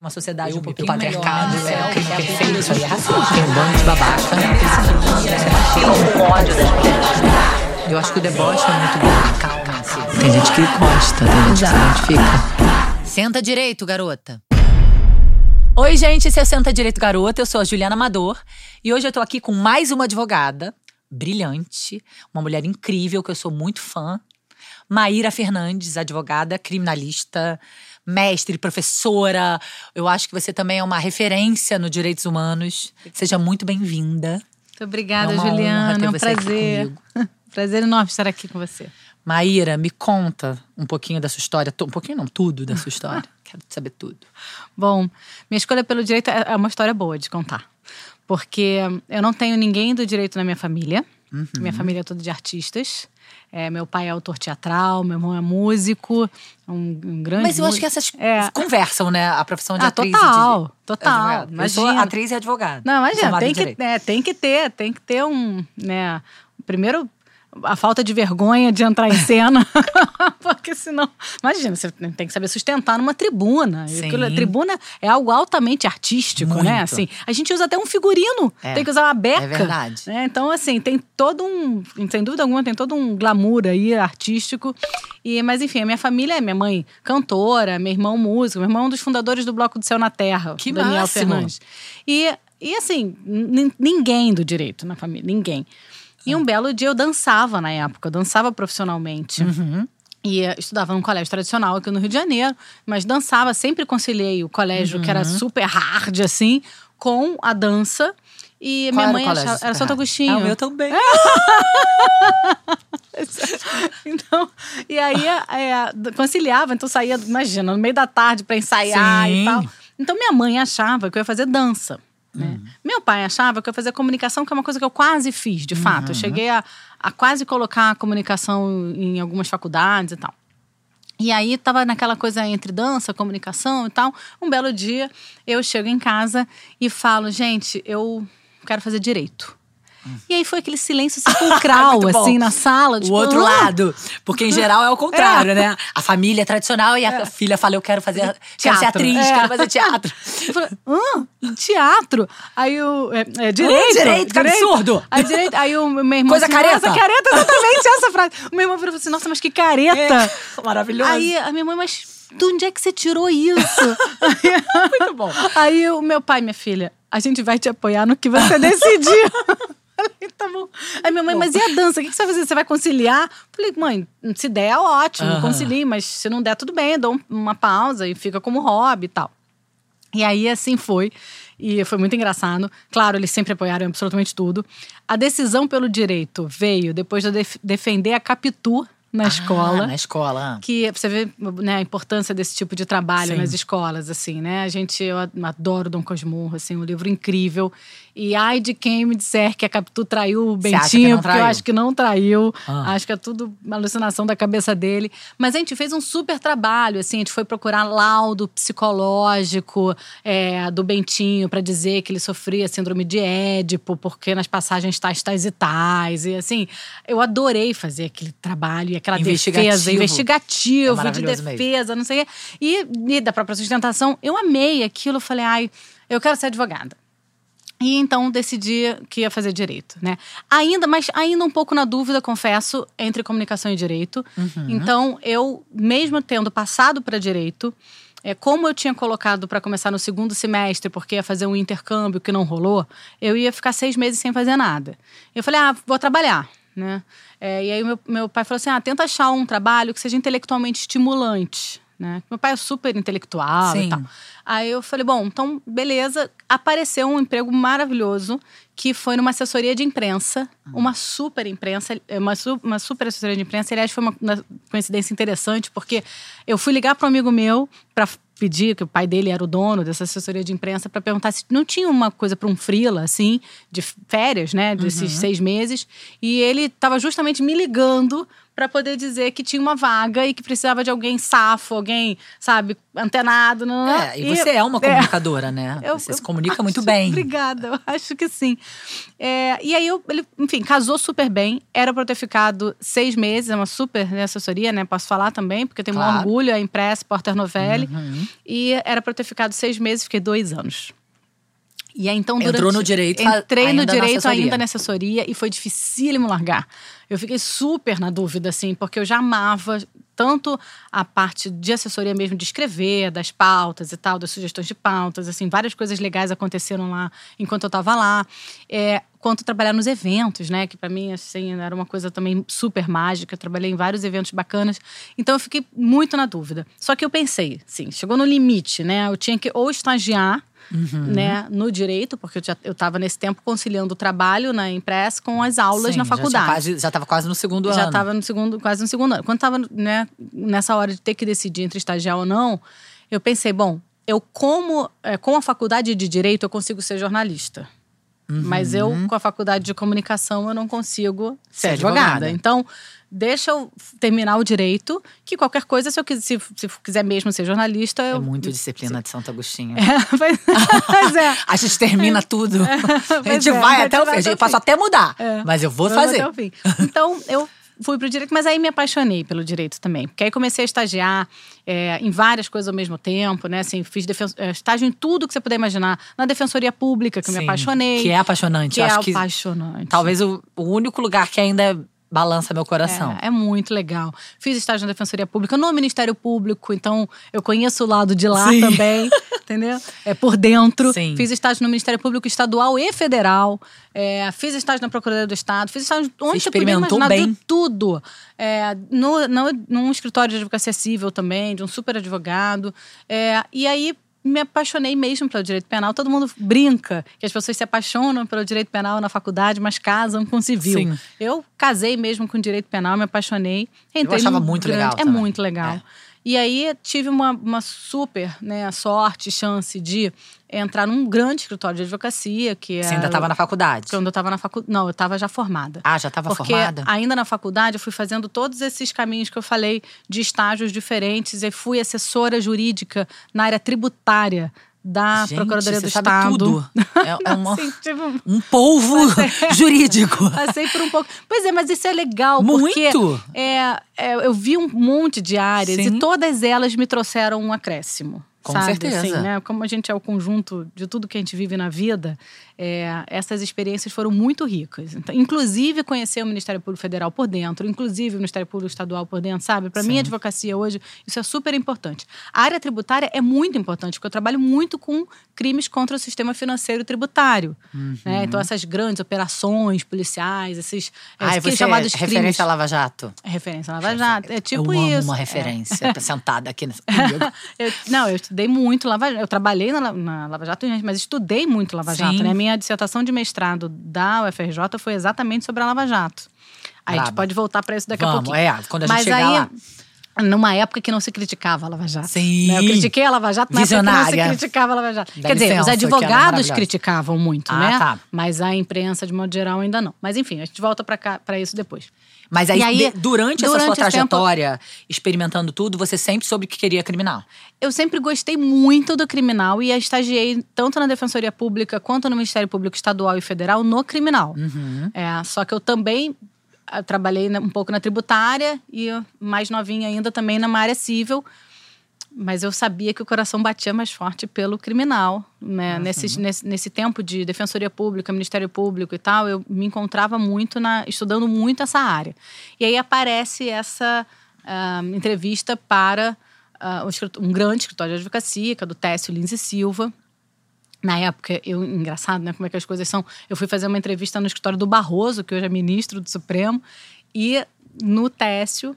Uma sociedade Eu um pouquinho patriarcado, melhor, né? é, o crime É perfeito, isso aí é racista. Tem um bando de babaca. Ódio das mulheres. Eu acho que o deboche é muito bom. Calma-se. Tem gente que gosta, tem gente que se identifica. Senta direito, garota. Oi, gente, esse é o Senta Direito Garota. Eu sou a Juliana Amador e hoje eu tô aqui com mais uma advogada brilhante, uma mulher incrível que eu sou muito fã. Maíra Fernandes, advogada, criminalista, mestre, professora. Eu acho que você também é uma referência no direitos humanos. Seja muito bem-vinda. Muito obrigada, É Juliana. É um prazer. prazer enorme estar aqui com você. Maíra, me conta um pouquinho da sua história. Um pouquinho não, tudo da sua história. Quero saber tudo. Bom, minha escolha pelo direito é é uma história boa de contar. Porque eu não tenho ninguém do direito na minha família. Uhum. Minha família é toda de artistas. É, meu pai é autor teatral, meu irmão é músico, um, um grande Mas eu acho que essas É. conversam, né? A profissão de Ah, atriz. total, de total. Eu sou atriz e advogada. Não, imagina, tem que, tem que ter, tem que ter um, né, primeiro a falta de vergonha de entrar em cena, porque senão, imagina, você tem que saber sustentar numa tribuna. Aquilo- a tribuna é algo altamente artístico, Muito. né? Assim, a gente usa até um figurino, É, tem que usar uma beca. é verdade. né? Então, assim, tem todo um, sem dúvida alguma, tem todo um glamour aí artístico. E, mas enfim, a minha família é minha mãe cantora, meu irmão músico, meu irmão é um dos fundadores do Bloco do Céu na Terra, Que Daniel máximo. Fernandes. E, e assim, nin- ninguém do direito na família, ninguém. E um belo dia eu dançava na época, eu dançava profissionalmente. Uhum. E eh, estudava num colégio tradicional aqui no Rio de Janeiro, mas dançava, sempre conciliei o colégio, que era Uhum. super hard, assim, com a dança. E Qual minha era mãe colégio achava. Era Santo hard? Agostinho. Ah, o meu também. Então, e aí é, conciliava, então saía, imagina, no meio da tarde pra ensaiar Sim. e tal. Então minha mãe achava que eu ia fazer dança. Né? Meu pai achava que eu ia fazer comunicação, que é uma coisa que eu quase fiz, de fato. Eu cheguei a, a quase colocar a comunicação em algumas faculdades e tal. E aí tava naquela coisa entre dança, comunicação e tal. Um belo dia eu chego em casa e falo, gente, eu quero fazer direito. E aí foi aquele silêncio sepulcral, assim, na sala. O tipo, outro "Ah?" lado. Porque em geral é o contrário, né? A família é tradicional e a filha fala: Eu quero fazer. Quero ser Teatro. atriz, É. quero fazer teatro. Eu falei, hã? Teatro? Aí o. É, é, direito. direito, que absurdo. Aí, direito, aí o meu irmão. Coisa assim, careta. Nossa, careta, exatamente essa frase. O meu irmão virou assim: Nossa, mas que careta. Maravilhoso. Aí a minha mãe, mas de onde é que você tirou isso? Muito bom. Aí o meu pai, minha filha, a gente vai te apoiar no que você decidir. Falei, tá bom. Aí minha mãe, mas e a dança? O que você vai fazer? Você vai conciliar? Falei, mãe, se der, é ótimo, Aham. concilie, mas se não der, tudo bem, eu dou um- uma pausa e fica como hobby e tal. E aí, assim foi. E foi muito engraçado. Claro, eles sempre apoiaram absolutamente tudo. A decisão pelo direito veio depois de eu def- defender a Capitu na escola Ah, na escola. que você vê né, a importância desse tipo de trabalho Sim. nas escolas, assim, né? A gente, eu adoro Dom Cosmurro, assim, um livro incrível. E ai de quem me disser que a Capitu traiu o Bentinho, porque eu acho que não traiu. Ah. Acho que é tudo uma alucinação da cabeça dele. Mas a gente fez um super trabalho, assim, a gente foi procurar laudo psicológico é, do Bentinho para dizer que ele sofria síndrome de Édipo, porque nas passagens tais, tais e tais. E assim, eu adorei fazer aquele trabalho e aquela Investigativo. defesa É investigativo, de maravilhoso mesmo. defesa, não sei o quê. E, e da própria sustentação, eu amei aquilo. Eu falei, ai, eu quero ser advogada. E então decidi que ia fazer direito, né? Ainda, mas ainda um pouco na dúvida, confesso, entre comunicação e direito. Uhum. Então, eu, mesmo tendo passado para direito, é, como eu tinha colocado para começar no segundo semestre, porque ia fazer um intercâmbio que não rolou, eu ia ficar seis meses sem fazer nada. Eu falei, ah, vou trabalhar, né? É, e aí meu, meu pai falou assim, ah, tenta achar um trabalho que seja intelectualmente estimulante, né? Meu pai é super intelectual Sim. e tal. Aí eu falei, bom, então, beleza. Apareceu um emprego maravilhoso que foi numa assessoria de imprensa, uma super imprensa, uma, su- uma super assessoria de imprensa. Aliás, foi uma, uma coincidência interessante, porque eu fui ligar para um amigo meu para pedir, que o pai dele era o dono dessa assessoria de imprensa, para perguntar se não tinha uma coisa para um freela, assim, de férias, né, desses seis meses. E ele estava justamente me ligando para poder dizer que tinha uma vaga e que precisava de alguém safo, alguém, sabe, antenado. Não, É, e você é uma comunicadora, né? Eu- você se eu comunica muito acho- bem. Obrigada, eu acho que sim. É, e aí, eu, ele, enfim, casou super bem. Era pra eu ter ficado seis meses, é uma super né, assessoria, né? Posso falar também, porque tem um Claro. orgulho, a Impress, Porter Novelli. Uhum. E era para eu ter ficado seis meses, fiquei dois anos. E aí, então, durante, Entrou no direito, Entrei no direito ainda na assessoria e foi dificílimo largar. Eu fiquei super na dúvida, assim, porque eu já amava tanto a parte de assessoria mesmo, de escrever, das pautas e tal, das sugestões de pautas, assim, várias coisas legais aconteceram lá enquanto eu estava lá. É, quanto trabalhar nos eventos, né? Que para mim, assim, era uma coisa também super mágica. Eu trabalhei em vários eventos bacanas. Então eu fiquei muito na dúvida. Só que eu pensei, sim, chegou no limite, né? Eu tinha que ou estagiar Uhum. né, no direito, porque eu já eu estava nesse tempo conciliando o trabalho na Impress com as aulas Sim, na já faculdade. Já estava quase no segundo Já ano. estava no segundo, quase no segundo ano. Quando estava né, nessa hora de ter que decidir entre estagiar ou não, eu pensei, bom, eu como é, com a faculdade de direito eu consigo ser jornalista. Mas eu, com a faculdade de comunicação, eu não consigo ser Ser advogada. advogada. Então, deixa eu terminar o direito, que qualquer coisa, se eu quis- se, se quiser mesmo ser jornalista, É eu. muito disciplina de Santo Agostinho. Pois- Pois é. A gente termina tudo. a Pois gente é, vai a até o fim. A até o posso até mudar. É. Mas eu vou Vamos fazer. até o fim. Então, eu fui pro direito, mas aí me apaixonei pelo direito também. Porque aí comecei a estagiar é, em várias coisas ao mesmo tempo, né? Assim, fiz é, estágio em tudo que você puder imaginar. Na defensoria pública, que eu me Sim, apaixonei. Que é apaixonante. que Eu é acho que apaixonante. talvez o, o único lugar que ainda balança meu coração. É, é muito legal. Fiz estágio na Defensoria Pública, no Ministério Público, então eu conheço o lado de lá Sim. também, entendeu? É por dentro. Sim. Fiz estágio no Ministério Público Estadual e Federal. É, fiz estágio na Procuradoria do Estado. Fiz estágio onde você podia imaginar bem. de tudo. É, no, no, num escritório de advocacia civil também, de um super advogado. É, e aí me apaixonei mesmo pelo direito penal. Todo mundo brinca que as pessoas se apaixonam pelo direito penal na faculdade, mas casam com civil. Sim. Eu casei mesmo com direito penal, me apaixonei. Eu achava num muito grande- legal É também. muito legal. É. E aí tive uma, uma super né, sorte, chance de entrar num grande escritório de advocacia, que Você era ainda estava na faculdade. quando eu estava na faculdade. Não, eu estava já formada. Ah, já estava formada? ainda na faculdade eu fui fazendo todos esses caminhos que eu falei de estágios diferentes e fui assessora jurídica na área tributária da Gente, Procuradoria do Estado. tudo. É, é uma- Assim, tipo, um polvo jurídico. Passei por um pouco. Pois é, mas isso é legal, porque Muito. é, é, eu vi um monte de áreas Sim. e todas elas me trouxeram um acréscimo. Com sabe? certeza. Assim, né? Como a gente é o conjunto de tudo que a gente vive na vida, é, essas experiências foram muito ricas. Então, inclusive, conhecer o Ministério Público Federal por dentro, inclusive o Ministério Público Estadual por dentro, sabe? Para mim, a advocacia hoje, isso é super importante. A área tributária é muito importante, porque eu trabalho muito com crimes contra o sistema financeiro tributário. Uhum. né? Então, essas grandes operações policiais, esses aqueles você chamados é crimes. referência a Lava Jato? É referência a Lava Jato. É tipo eu amo isso. uma É. referência sentada aqui nessa-. Eu- não, eu estudei muito Lava Jato. Eu trabalhei na, na Lava Jato, mas estudei muito Lava Sim. Jato. Né? A minha dissertação de mestrado da UFRJ foi exatamente sobre a Lava Jato. Aí a gente pode voltar para isso daqui a Vamos, pouquinho. é, quando a gente mas chegar aí, lá. numa época que não se criticava a Lava Jato. Sim. né? Eu critiquei a Lava Jato que não se criticava a Lava Jato. Dá Quer dizer, licença, os que ela é advogados criticavam muito, Ah, né? tá. Mas a imprensa, de modo geral, ainda não. Mas enfim, a gente volta para isso depois. Mas aí, aí, de- durante, essa durante sua esse tempo- trajetória, experimentando tudo, você sempre soube que queria criminal. Eu sempre gostei muito do criminal e estagiei tanto na Defensoria Pública quanto no Ministério Público Estadual e Federal no criminal. Uhum. É, só que eu também ah, trabalhei um pouco na tributária e mais novinha ainda também na área civil. Mas eu sabia que o coração batia mais forte pelo criminal. Né? Nesse, nesse, nesse tempo de defensoria pública, Ministério Público e tal, eu me encontrava muito na, estudando muito essa área. E aí aparece essa ah, entrevista para escrito- um grande escritório de advocacia, que é do Técio Lins e Silva. Na época, eu, engraçado, né? Como é que as coisas são. Eu fui fazer uma entrevista no escritório do Barroso, que hoje é ministro do Supremo, e no Técio,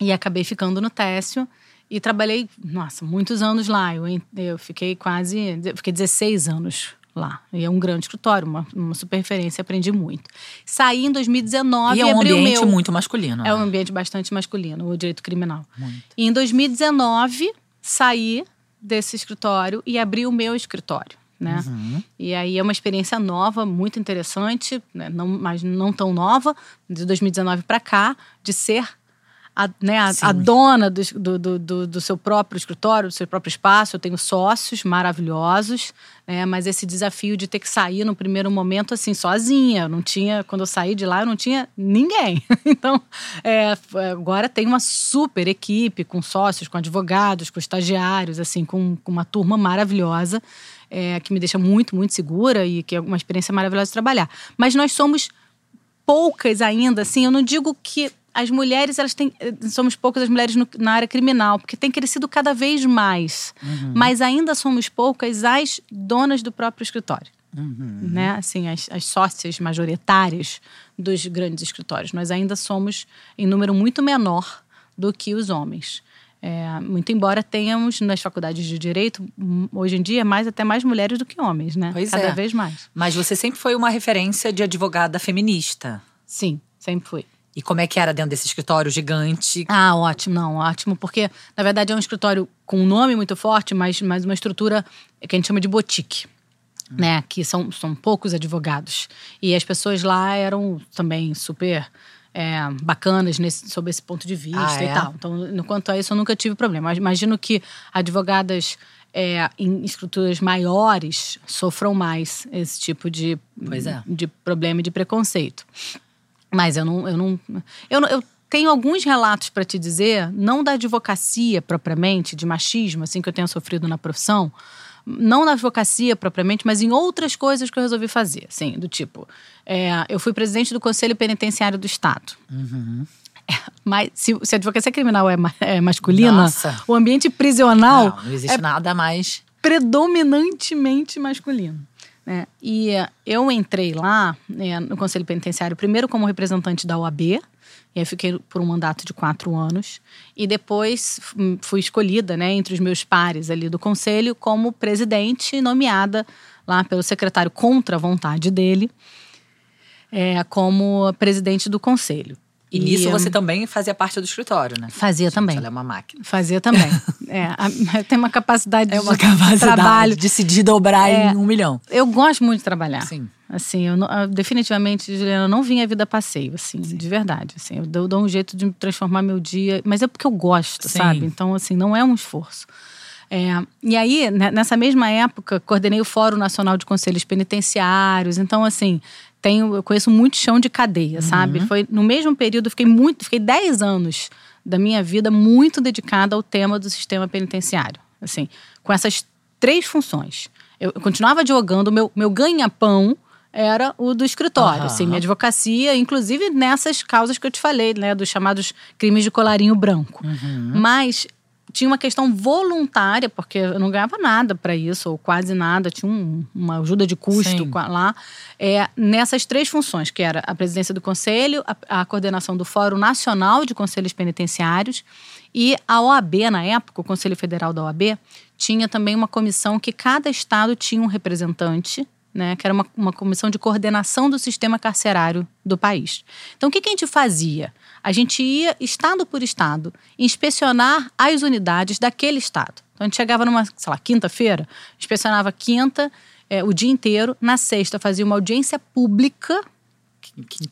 e acabei ficando no Técio. E trabalhei, nossa, muitos anos lá. Eu, eu fiquei quase. Fiquei 16 anos lá. E é um grande escritório, uma, uma super referência, aprendi muito. Saí em 2019 e é um abri o ambiente meu. muito masculino. É um né? ambiente bastante masculino, o direito criminal. E em 2019, saí desse escritório e abri o meu escritório. Né? Uhum. E aí é uma experiência nova, muito interessante, né? não, mas não tão nova, de 2019 para cá, de ser a, né, a, a dona do, do, do, do, seu próprio escritório, do seu próprio espaço. Eu tenho sócios maravilhosos, né, mas esse desafio de ter que sair no primeiro momento, assim, sozinha. Eu não tinha, quando eu saí de lá, eu não tinha ninguém. então, é, agora tem uma super equipe com sócios, com advogados, com estagiários, assim, com, com uma turma maravilhosa. É, que me deixa muito, muito segura e que é uma experiência maravilhosa de trabalhar. Mas nós somos poucas ainda, assim, eu não digo que as mulheres, elas têm. Somos poucas as mulheres no, na área criminal, porque tem crescido cada vez mais. Uhum. Mas ainda somos poucas as donas do próprio escritório. Uhum. Né? Assim, as, as sócias majoritárias dos grandes escritórios. Nós ainda somos em número muito menor do que os homens. É, muito embora tenhamos nas faculdades de direito, hoje em dia, mais até mais mulheres do que homens, né? Pois Cada é. vez mais. Mas você sempre foi uma referência de advogada feminista. Sim, sempre fui. E como é que era dentro desse escritório gigante? Ah, ótimo, não, ótimo, porque na verdade é um escritório com um nome muito forte, mas, mas uma estrutura que a gente chama de boutique. Hum. Né, que são, são poucos advogados. E as pessoas lá eram também super é, bacanas nesse, sob esse ponto de vista ah, e é? tal. Então, quanto a isso, eu nunca tive problema. Mas imagino que advogadas é, em estruturas maiores sofram mais esse tipo de, é. de problema e de preconceito. Mas eu não. Eu, não, eu, eu tenho alguns relatos para te dizer, não da advocacia propriamente, de machismo, assim, que eu tenho sofrido na profissão. Não na advocacia propriamente, mas em outras coisas que eu resolvi fazer. Assim, do tipo, é, eu fui presidente do Conselho Penitenciário do Estado. Uhum. É, mas se, se a advocacia criminal é, é masculina, Nossa. o ambiente prisional. Não, não existe é nada mais. Predominantemente masculino. Né? E eu entrei lá né, no Conselho Penitenciário, primeiro como representante da OAB, e aí fiquei por um mandato de quatro anos. E depois fui escolhida né, entre os meus pares ali do conselho como presidente, nomeada lá pelo secretário contra a vontade dele, é, como presidente do conselho. E, e nisso você também fazia parte do escritório, né? Fazia Gente, também. Ela é uma máquina. Fazia também. é, a, tem uma capacidade é uma de capacidade trabalho. de se de dobrar é, em um milhão. Eu gosto muito de trabalhar. Sim. Assim, eu, eu definitivamente, Juliana, eu não vim a vida passeio, assim, Sim. de verdade. Assim, eu dou, dou, um jeito de transformar meu dia, mas é porque eu gosto, Sim. sabe? Então, assim, não é um esforço. É, e aí, né, nessa mesma época, coordenei o Fórum Nacional de Conselhos Penitenciários. Então, assim, tenho, eu conheço muito chão de cadeia, uhum. sabe? Foi no mesmo período, eu fiquei muito, fiquei 10 anos da minha vida muito dedicada ao tema do sistema penitenciário. Assim, com essas três funções. Eu, eu continuava advogando, meu, meu ganha-pão era o do escritório, uhum. assim, minha advocacia, inclusive nessas causas que eu te falei, né, dos chamados crimes de colarinho branco. Uhum. Mas tinha uma questão voluntária, porque eu não ganhava nada para isso, ou quase nada, tinha um, uma ajuda de custo Sim. lá, é, nessas três funções, que era a presidência do conselho, a, a, coordenação do Fórum Nacional de Conselhos Penitenciários e a OAB, na época, o Conselho Federal da OAB, tinha também uma comissão que cada estado tinha um representante, né, que era uma, uma comissão de coordenação do sistema carcerário do país. Então, o que, que a gente fazia? A gente ia, estado por estado, inspecionar as unidades daquele estado. Então, a gente chegava numa, sei lá, quinta-feira, inspecionava quinta, é, o dia inteiro. Na sexta, fazia uma audiência pública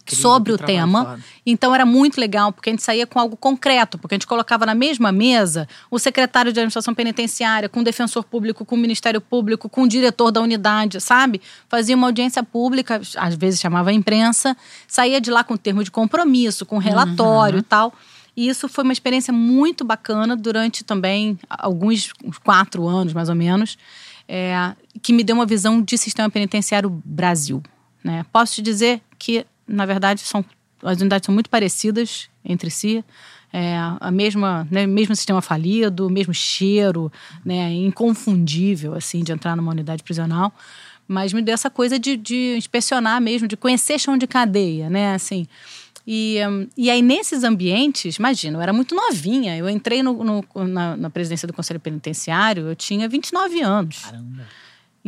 sobre o tema. Então era muito legal, porque a gente saía com algo concreto, porque a gente colocava na mesma mesa o secretário de administração penitenciária, com o defensor público, com o Ministério Público, com o diretor da unidade, sabe? Fazia uma audiência pública, às vezes chamava a imprensa, saía de lá com termo de compromisso, com relatório uhum. e tal. E isso foi uma experiência muito bacana durante também alguns quatro anos, mais ou menos, é, que me deu uma visão de sistema penitenciário Brasil. Né? Posso te dizer que, na verdade, são, as unidades são muito parecidas entre si. É, a mesma, né, mesmo sistema falido, mesmo cheiro, né, inconfundível assim de entrar numa unidade prisional, mas me deu essa coisa de, de inspecionar mesmo, de conhecer chão de cadeia, né, assim. E, e aí, nesses ambientes, imagina, eu era muito novinha. Eu entrei no, no na, na, presidência do Conselho Penitenciário, eu tinha 29 anos. Caramba.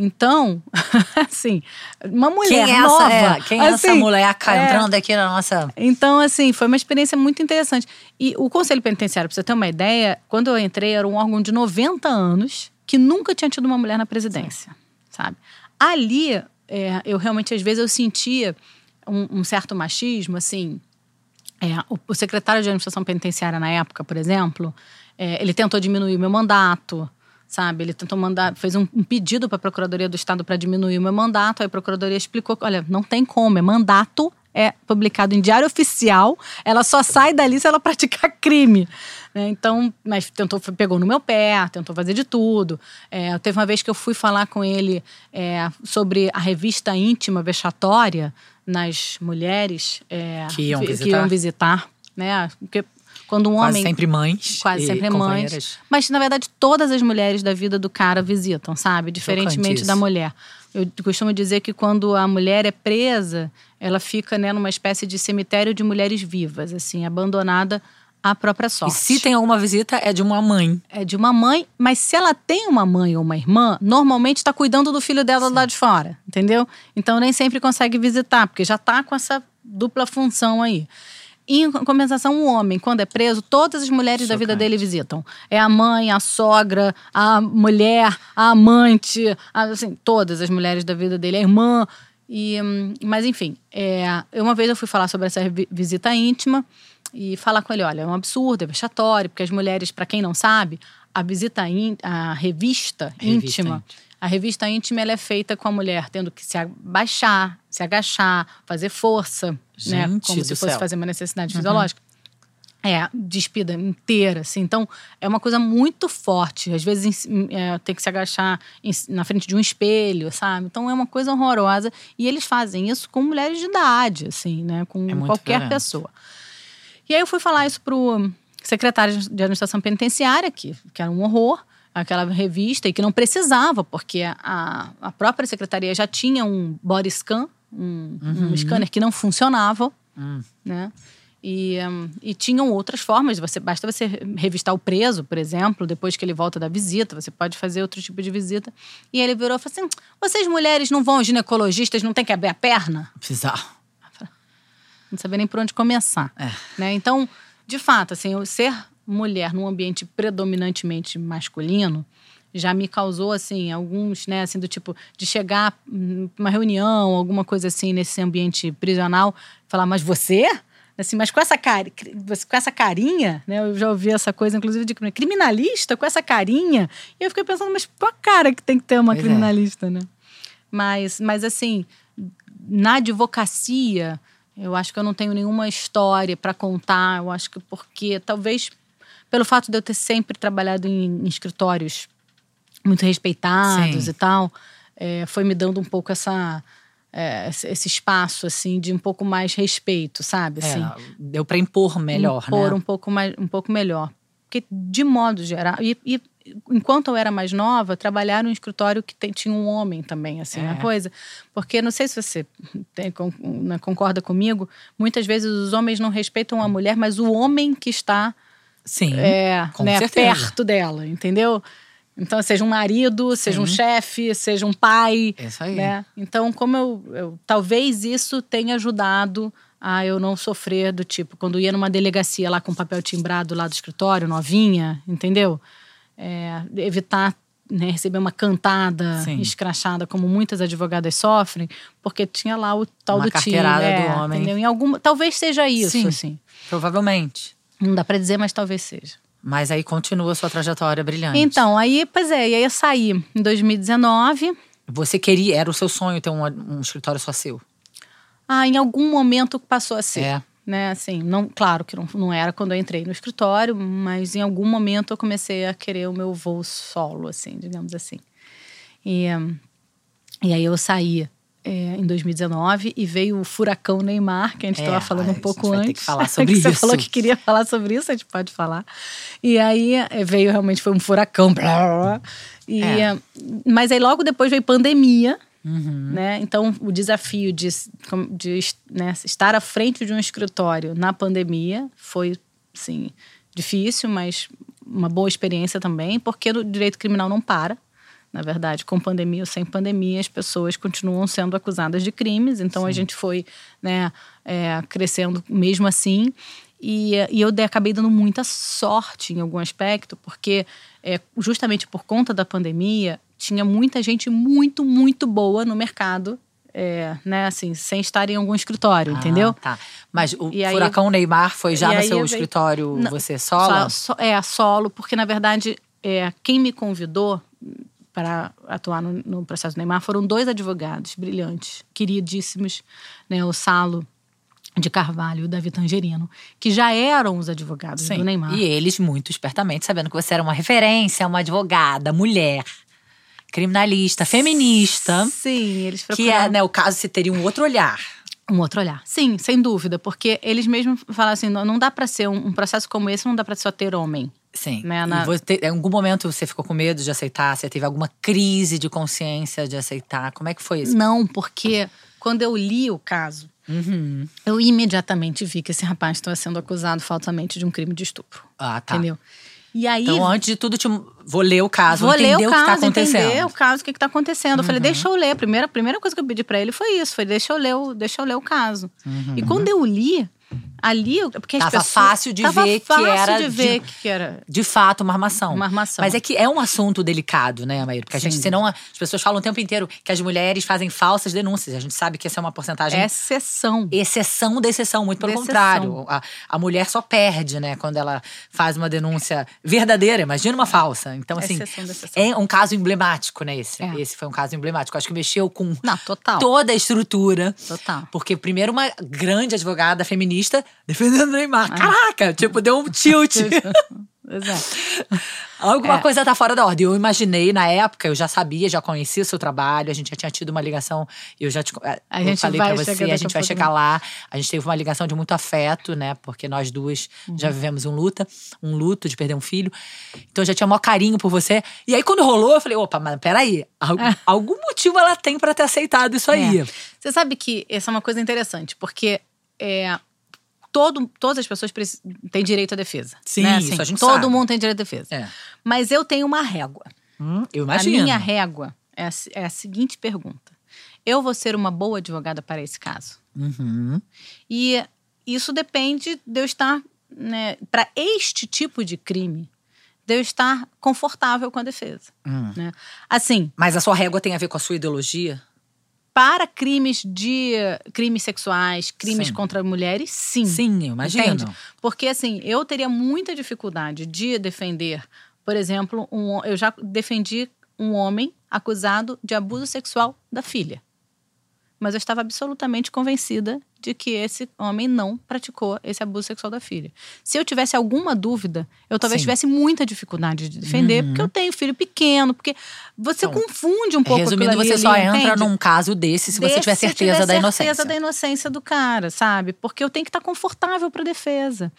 Então, assim, uma mulher quem é nova. Essa, é, quem é assim, essa mulher é, entrando aqui na nossa. Então, assim, foi uma experiência muito interessante. E o Conselho Penitenciário, pra você ter uma ideia, quando eu entrei, era um órgão de 90 anos que nunca tinha tido uma mulher na presidência, Sim. sabe? Ali, é, eu realmente, às vezes, eu sentia um, um certo machismo, assim, É, o, o, secretário de administração penitenciária na época, por exemplo, é, ele tentou diminuir o meu mandato, sabe? Ele tentou mandar, fez um, um pedido para a Procuradoria do Estado para diminuir o meu mandato. Aí a Procuradoria explicou: olha, não tem como, é mandato é publicado em diário oficial, ela só sai dali se ela praticar crime. Né? Então, mas tentou, pegou no meu pé, tentou fazer de tudo. É, teve uma vez que eu fui falar com ele é, sobre a revista íntima vexatória nas mulheres é, que, iam que, iam visitar. Né? Porque quando um quase homem. sempre mães. Quase sempre mães. Mas, na verdade, todas as mulheres da vida do cara visitam, sabe? Diferentemente da mulher. Eu costumo dizer que quando a mulher é presa, ela fica né, numa espécie de cemitério de mulheres vivas, assim, abandonada à própria sorte. E se tem alguma visita, é de uma mãe. É de uma mãe, mas se ela tem uma mãe ou uma irmã, normalmente está cuidando do filho dela Sim. lá de fora, entendeu? Então nem sempre consegue visitar, porque já está com essa dupla função aí. Em compensação, o um homem, quando é preso, todas as mulheres Chocante. da vida dele visitam. É a mãe, a sogra, a mulher, a amante, a, assim, todas as mulheres da vida dele, a irmã. E, mas enfim, é, uma vez eu fui falar sobre essa visita íntima e falar com ele, olha, é um absurdo, é vexatório, porque as mulheres, para quem não sabe, a visita, in, a revista, revista íntima, íntima, a revista íntima ela é feita com a mulher tendo que se abaixar, se agachar, fazer força, né? Gente né? Como se fosse céu. fazer uma necessidade uhum. fisiológica. É, despida inteira, assim. Então, é uma coisa muito forte. Às vezes é, tem que se agachar em, na frente de um espelho, sabe? Então, é uma coisa horrorosa. E eles fazem isso com mulheres de idade, assim, né? Com é qualquer violento. pessoa. E aí eu fui falar isso pro secretário de administração penitenciária, que, que era um horror aquela revista e que não precisava, porque a, a própria secretaria já tinha um body scan, um, uhum. um scanner que não funcionava, uhum. né? E, e tinham outras formas. Você basta você revistar o preso, por exemplo, depois que ele volta da visita, você pode fazer outro tipo de visita. E ele virou e falou assim: vocês mulheres não vão aos ginecologistas, não tem que abrir a perna? Bizarro. Não sabia nem por onde começar. É. Né? Então, de fato, assim, ser mulher num ambiente predominantemente masculino já me causou assim alguns, né, assim do tipo de chegar uma reunião, alguma coisa assim nesse ambiente prisional, falar: "Mas você?" Assim, mas com essa cara, com essa carinha, né? Eu já ouvi essa coisa, inclusive, de criminalista com essa carinha. E eu fiquei pensando, mas qual a cara que tem que ter uma pois é. criminalista, é. né? Mas, mas assim, na advocacia, eu acho que eu não tenho nenhuma história para contar. Eu acho que porque talvez pelo fato de eu ter sempre trabalhado em, em escritórios muito respeitados Sim. e tal, é, foi me dando um pouco essa é, esse espaço assim de um pouco mais respeito, sabe? É, assim, é, deu para impor melhor, impor né? um pouco mais, um pouco melhor, porque de modo geral e, e enquanto eu era mais nova, trabalhar num escritório que tem, tinha um homem também, assim, é. a coisa. Porque, não sei se você tem, né, concorda comigo, muitas vezes os homens não respeitam a mulher, mas o homem que está Sim, é, né, perto dela, entendeu? Então, seja um marido, seja Sim. um chefe, seja um pai. Isso aí. Né? Então, como eu, eu. Talvez isso tenha ajudado a eu não sofrer do tipo, quando ia numa delegacia lá com papel timbrado lá do escritório, novinha, entendeu? É, evitar né, receber uma cantada Sim. escrachada, como muitas advogadas sofrem, porque tinha lá o tal uma do time. É, do homem. Entendeu? Em alguma, talvez seja isso, Sim, assim. Provavelmente. Não dá para dizer, mas talvez seja. Mas aí continua a sua trajetória brilhante. Então, aí, pois é, e aí eu saí em 2019. Você queria, era o seu sonho ter um, um escritório só seu? Ah, em algum momento passou a ser. É. Né, assim, não, claro que não, não era quando eu entrei no escritório, mas em algum momento eu comecei a querer o meu voo solo, assim, digamos assim. E, e aí eu saí é, em 2019 e veio o furacão Neymar, que a gente estava é, falando um pouco antes. Ter que falar sobre isso. Você falou que queria falar sobre isso, a gente pode falar. E aí é, veio realmente foi um furacão. Blá, blá, e, é. Mas aí logo depois veio pandemia. Uhum. Né? Então, o desafio de, de né, estar à frente de um escritório na pandemia foi, sim, difícil, mas uma boa experiência também, porque o direito criminal não para na verdade, com pandemia ou sem pandemia, as pessoas continuam sendo acusadas de crimes. Então Sim. a gente foi né, é, crescendo mesmo assim. E, e, eu acabei dando muita sorte em algum aspecto, porque é, justamente por conta da pandemia, tinha muita gente muito, muito boa no mercado é, né, assim, sem estar em algum escritório, ah, entendeu? Tá. Mas o e furacão aí, Neymar foi já no seu veio, escritório, não, você solo? So, é, solo, porque na verdade é, quem me convidou para atuar no, no, processo Neymar foram dois advogados brilhantes, queridíssimos, né, o Salo de Carvalho e o Davi Tangerino, que já eram os advogados Sim. do Neymar. E eles, muito espertamente, sabendo que você era uma referência, uma advogada, mulher, criminalista, feminista. Sim, eles procuraram. Que é, né, o caso você teria um outro olhar. Um outro olhar. Sim, sem dúvida, porque eles mesmos falam assim, não, não dá para ser um, um, processo como esse, não dá para só ter homem. Sim. Né, na... você, em algum momento você ficou com medo de aceitar? Você teve alguma crise de consciência de aceitar? Como é que foi isso? Não, porque quando eu li o caso, uhum. eu imediatamente vi que esse rapaz estava sendo acusado falsamente de um crime de estupro. Ah, tá. Entendeu? E aí, então, antes de tudo, te, vou ler o caso, vou entender ler o, caso, o que está acontecendo. Entender o caso, o que está acontecendo. Eu falei, uhum. deixa eu ler. A primeira, a primeira coisa que eu pedi para ele foi isso: foi deixa eu ler o, deixa eu ler o caso. Uhum. E quando eu li, ali, porque tava pessoas, fácil de ver fácil que era de ver de, que era de fato uma armação. Uma armação. Mas é que é um assunto delicado, né, Maíra? Porque a gente, senão as pessoas falam o tempo inteiro que as mulheres fazem falsas denúncias. A gente sabe que essa é uma porcentagem exceção. Exceção da exceção, muito pelo contrário. A, a mulher só perde, né, quando ela faz uma denúncia verdadeira, imagina uma falsa. Então assim, é um caso emblemático, né, esse. É. Esse foi um caso emblemático. Acho que mexeu com Não, total. toda a estrutura. Total. Porque primeiro uma grande advogada feminista defendendo o Neymar. Caraca, tipo, deu um tilt. Exato. Alguma é. coisa tá fora da ordem. Eu imaginei na época, eu já sabia, já conhecia o seu trabalho, a gente já tinha tido uma ligação, eu já te, a gente falei para você, a gente vai chegar lá. A gente teve uma ligação de muito afeto, né? Porque nós duas uhum. já vivemos um luta, um luto de perder um filho. Então eu já tinha maior carinho por você. E aí quando rolou, eu falei, opa, mas peraí, algum, é. algum motivo ela tem para ter aceitado isso aí. É. Você sabe que essa é uma coisa interessante, porque é, todo, todas as pessoas têm direito à defesa. Sim, né? assim, isso a gente Todo sabe. mundo tem direito à defesa. É. Mas eu tenho uma régua. Hum, eu imagino. A minha régua é a, é a, seguinte pergunta: Eu vou ser uma boa advogada para esse caso? Uhum. E isso depende de eu estar, né, para este tipo de crime, de eu estar confortável com a defesa. Hum. Né? Assim. Mas a sua régua tem a ver com a sua ideologia? Para crimes de crimes sexuais, crimes sim. contra mulheres, sim. Sim, eu imagino. Entende? Porque assim, eu teria muita dificuldade de defender, por exemplo, um, eu já defendi um homem acusado de abuso sexual da filha mas eu estava absolutamente convencida de que esse homem não praticou esse abuso sexual da filha. Se eu tivesse alguma dúvida, eu talvez Sim. tivesse muita dificuldade de defender, uhum. porque eu tenho filho pequeno, porque você então, confunde um pouco Resumindo, você ali, só entende? entra num caso desse se desse, você tiver certeza tiver da inocência. certeza da inocência do cara, sabe? Porque eu tenho que estar confortável para defesa.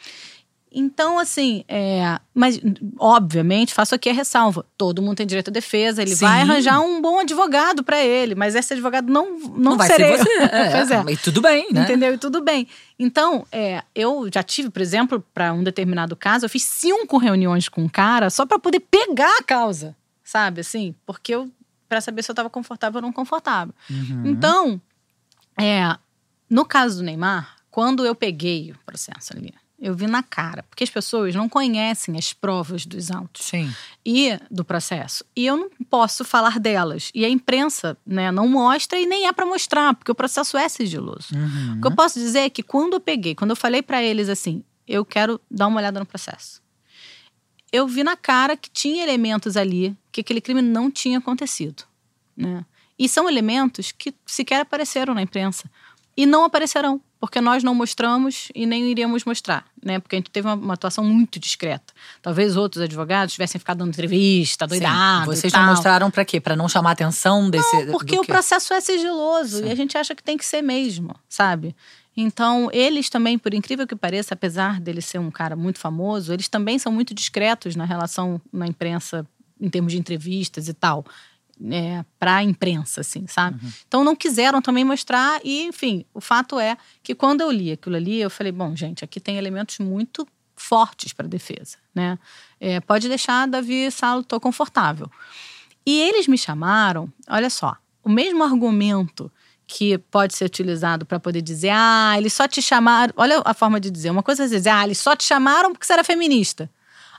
Então, assim, é, mas obviamente faço aqui a ressalva: todo mundo tem direito à defesa, ele Sim. vai arranjar um bom advogado para ele, mas esse advogado não não, não vai serei. ser você. É, é. E tudo bem, né? Entendeu? E tudo bem. Então, é, eu já tive, por exemplo, para um determinado caso, eu fiz cinco reuniões com um cara só para poder pegar a causa, sabe? Assim, porque eu para saber se eu estava confortável ou não confortável. Uhum. Então, é, no caso do Neymar, quando eu peguei o processo ali eu vi na cara, porque as pessoas não conhecem as provas dos autos Sim. e do processo. E eu não posso falar delas. E a imprensa né, não mostra e nem é para mostrar, porque o processo é sigiloso. Uhum. O que eu posso dizer é que quando eu peguei, quando eu falei para eles assim, eu quero dar uma olhada no processo. Eu vi na cara que tinha elementos ali que aquele crime não tinha acontecido. Né? E são elementos que sequer apareceram na imprensa. E não aparecerão porque nós não mostramos e nem iríamos mostrar, né? Porque a gente teve uma, uma atuação muito discreta. Talvez outros advogados tivessem ficado dando entrevista, doidado. Vocês não mostraram para quê? Para não chamar a atenção desse. Não, porque o processo é sigiloso Sim. e a gente acha que tem que ser mesmo, sabe? Então, eles também, por incrível que pareça, apesar dele ser um cara muito famoso, eles também são muito discretos na relação na imprensa, em termos de entrevistas e tal é, para a imprensa, assim, sabe? Uhum. Então não quiseram também mostrar e, enfim, o fato é que quando eu li aquilo ali, eu falei, bom, gente, aqui tem elementos muito fortes para defesa, né? É, pode deixar, Davi Salo, tô confortável. E eles me chamaram, olha só, o mesmo argumento que pode ser utilizado para poder dizer, ah, eles só te chamaram, olha a forma de dizer, uma coisa é dizer, ah, eles só te chamaram porque você era feminista.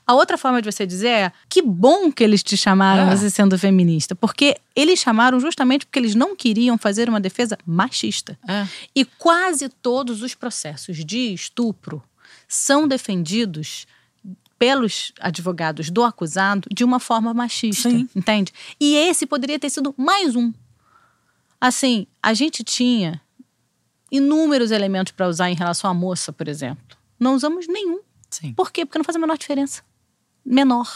A outra forma de você dizer é que bom que eles te chamaram É. você sendo feminista. Porque eles chamaram justamente porque eles não queriam fazer uma defesa machista. É. E quase todos os processos de estupro são defendidos pelos advogados do acusado de uma forma machista, Sim. entende? E esse poderia ter sido mais um. Assim, a gente tinha inúmeros elementos para usar em relação à moça, por exemplo. Não usamos nenhum. Sim. Por quê? Porque não faz a menor diferença. Menor,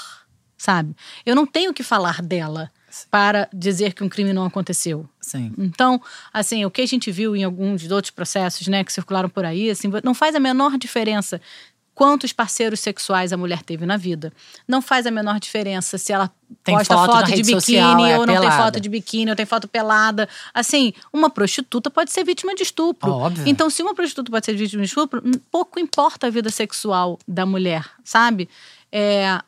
sabe? Eu não tenho que falar dela para dizer que um crime não aconteceu. Sim. Então, assim, o que a gente viu em alguns outros processos, né, que circularam por aí, assim, não faz a menor diferença quantos parceiros sexuais a mulher teve na vida. Não faz a menor diferença se ela Tem posta foto foto, de biquíni social, é, ou não tem pelada. foto de biquíni, ou tem foto pelada. Assim, uma prostituta pode ser vítima de estupro. Óbvio. Então, se uma prostituta pode ser vítima de estupro, pouco importa a vida sexual da mulher, sabe? É,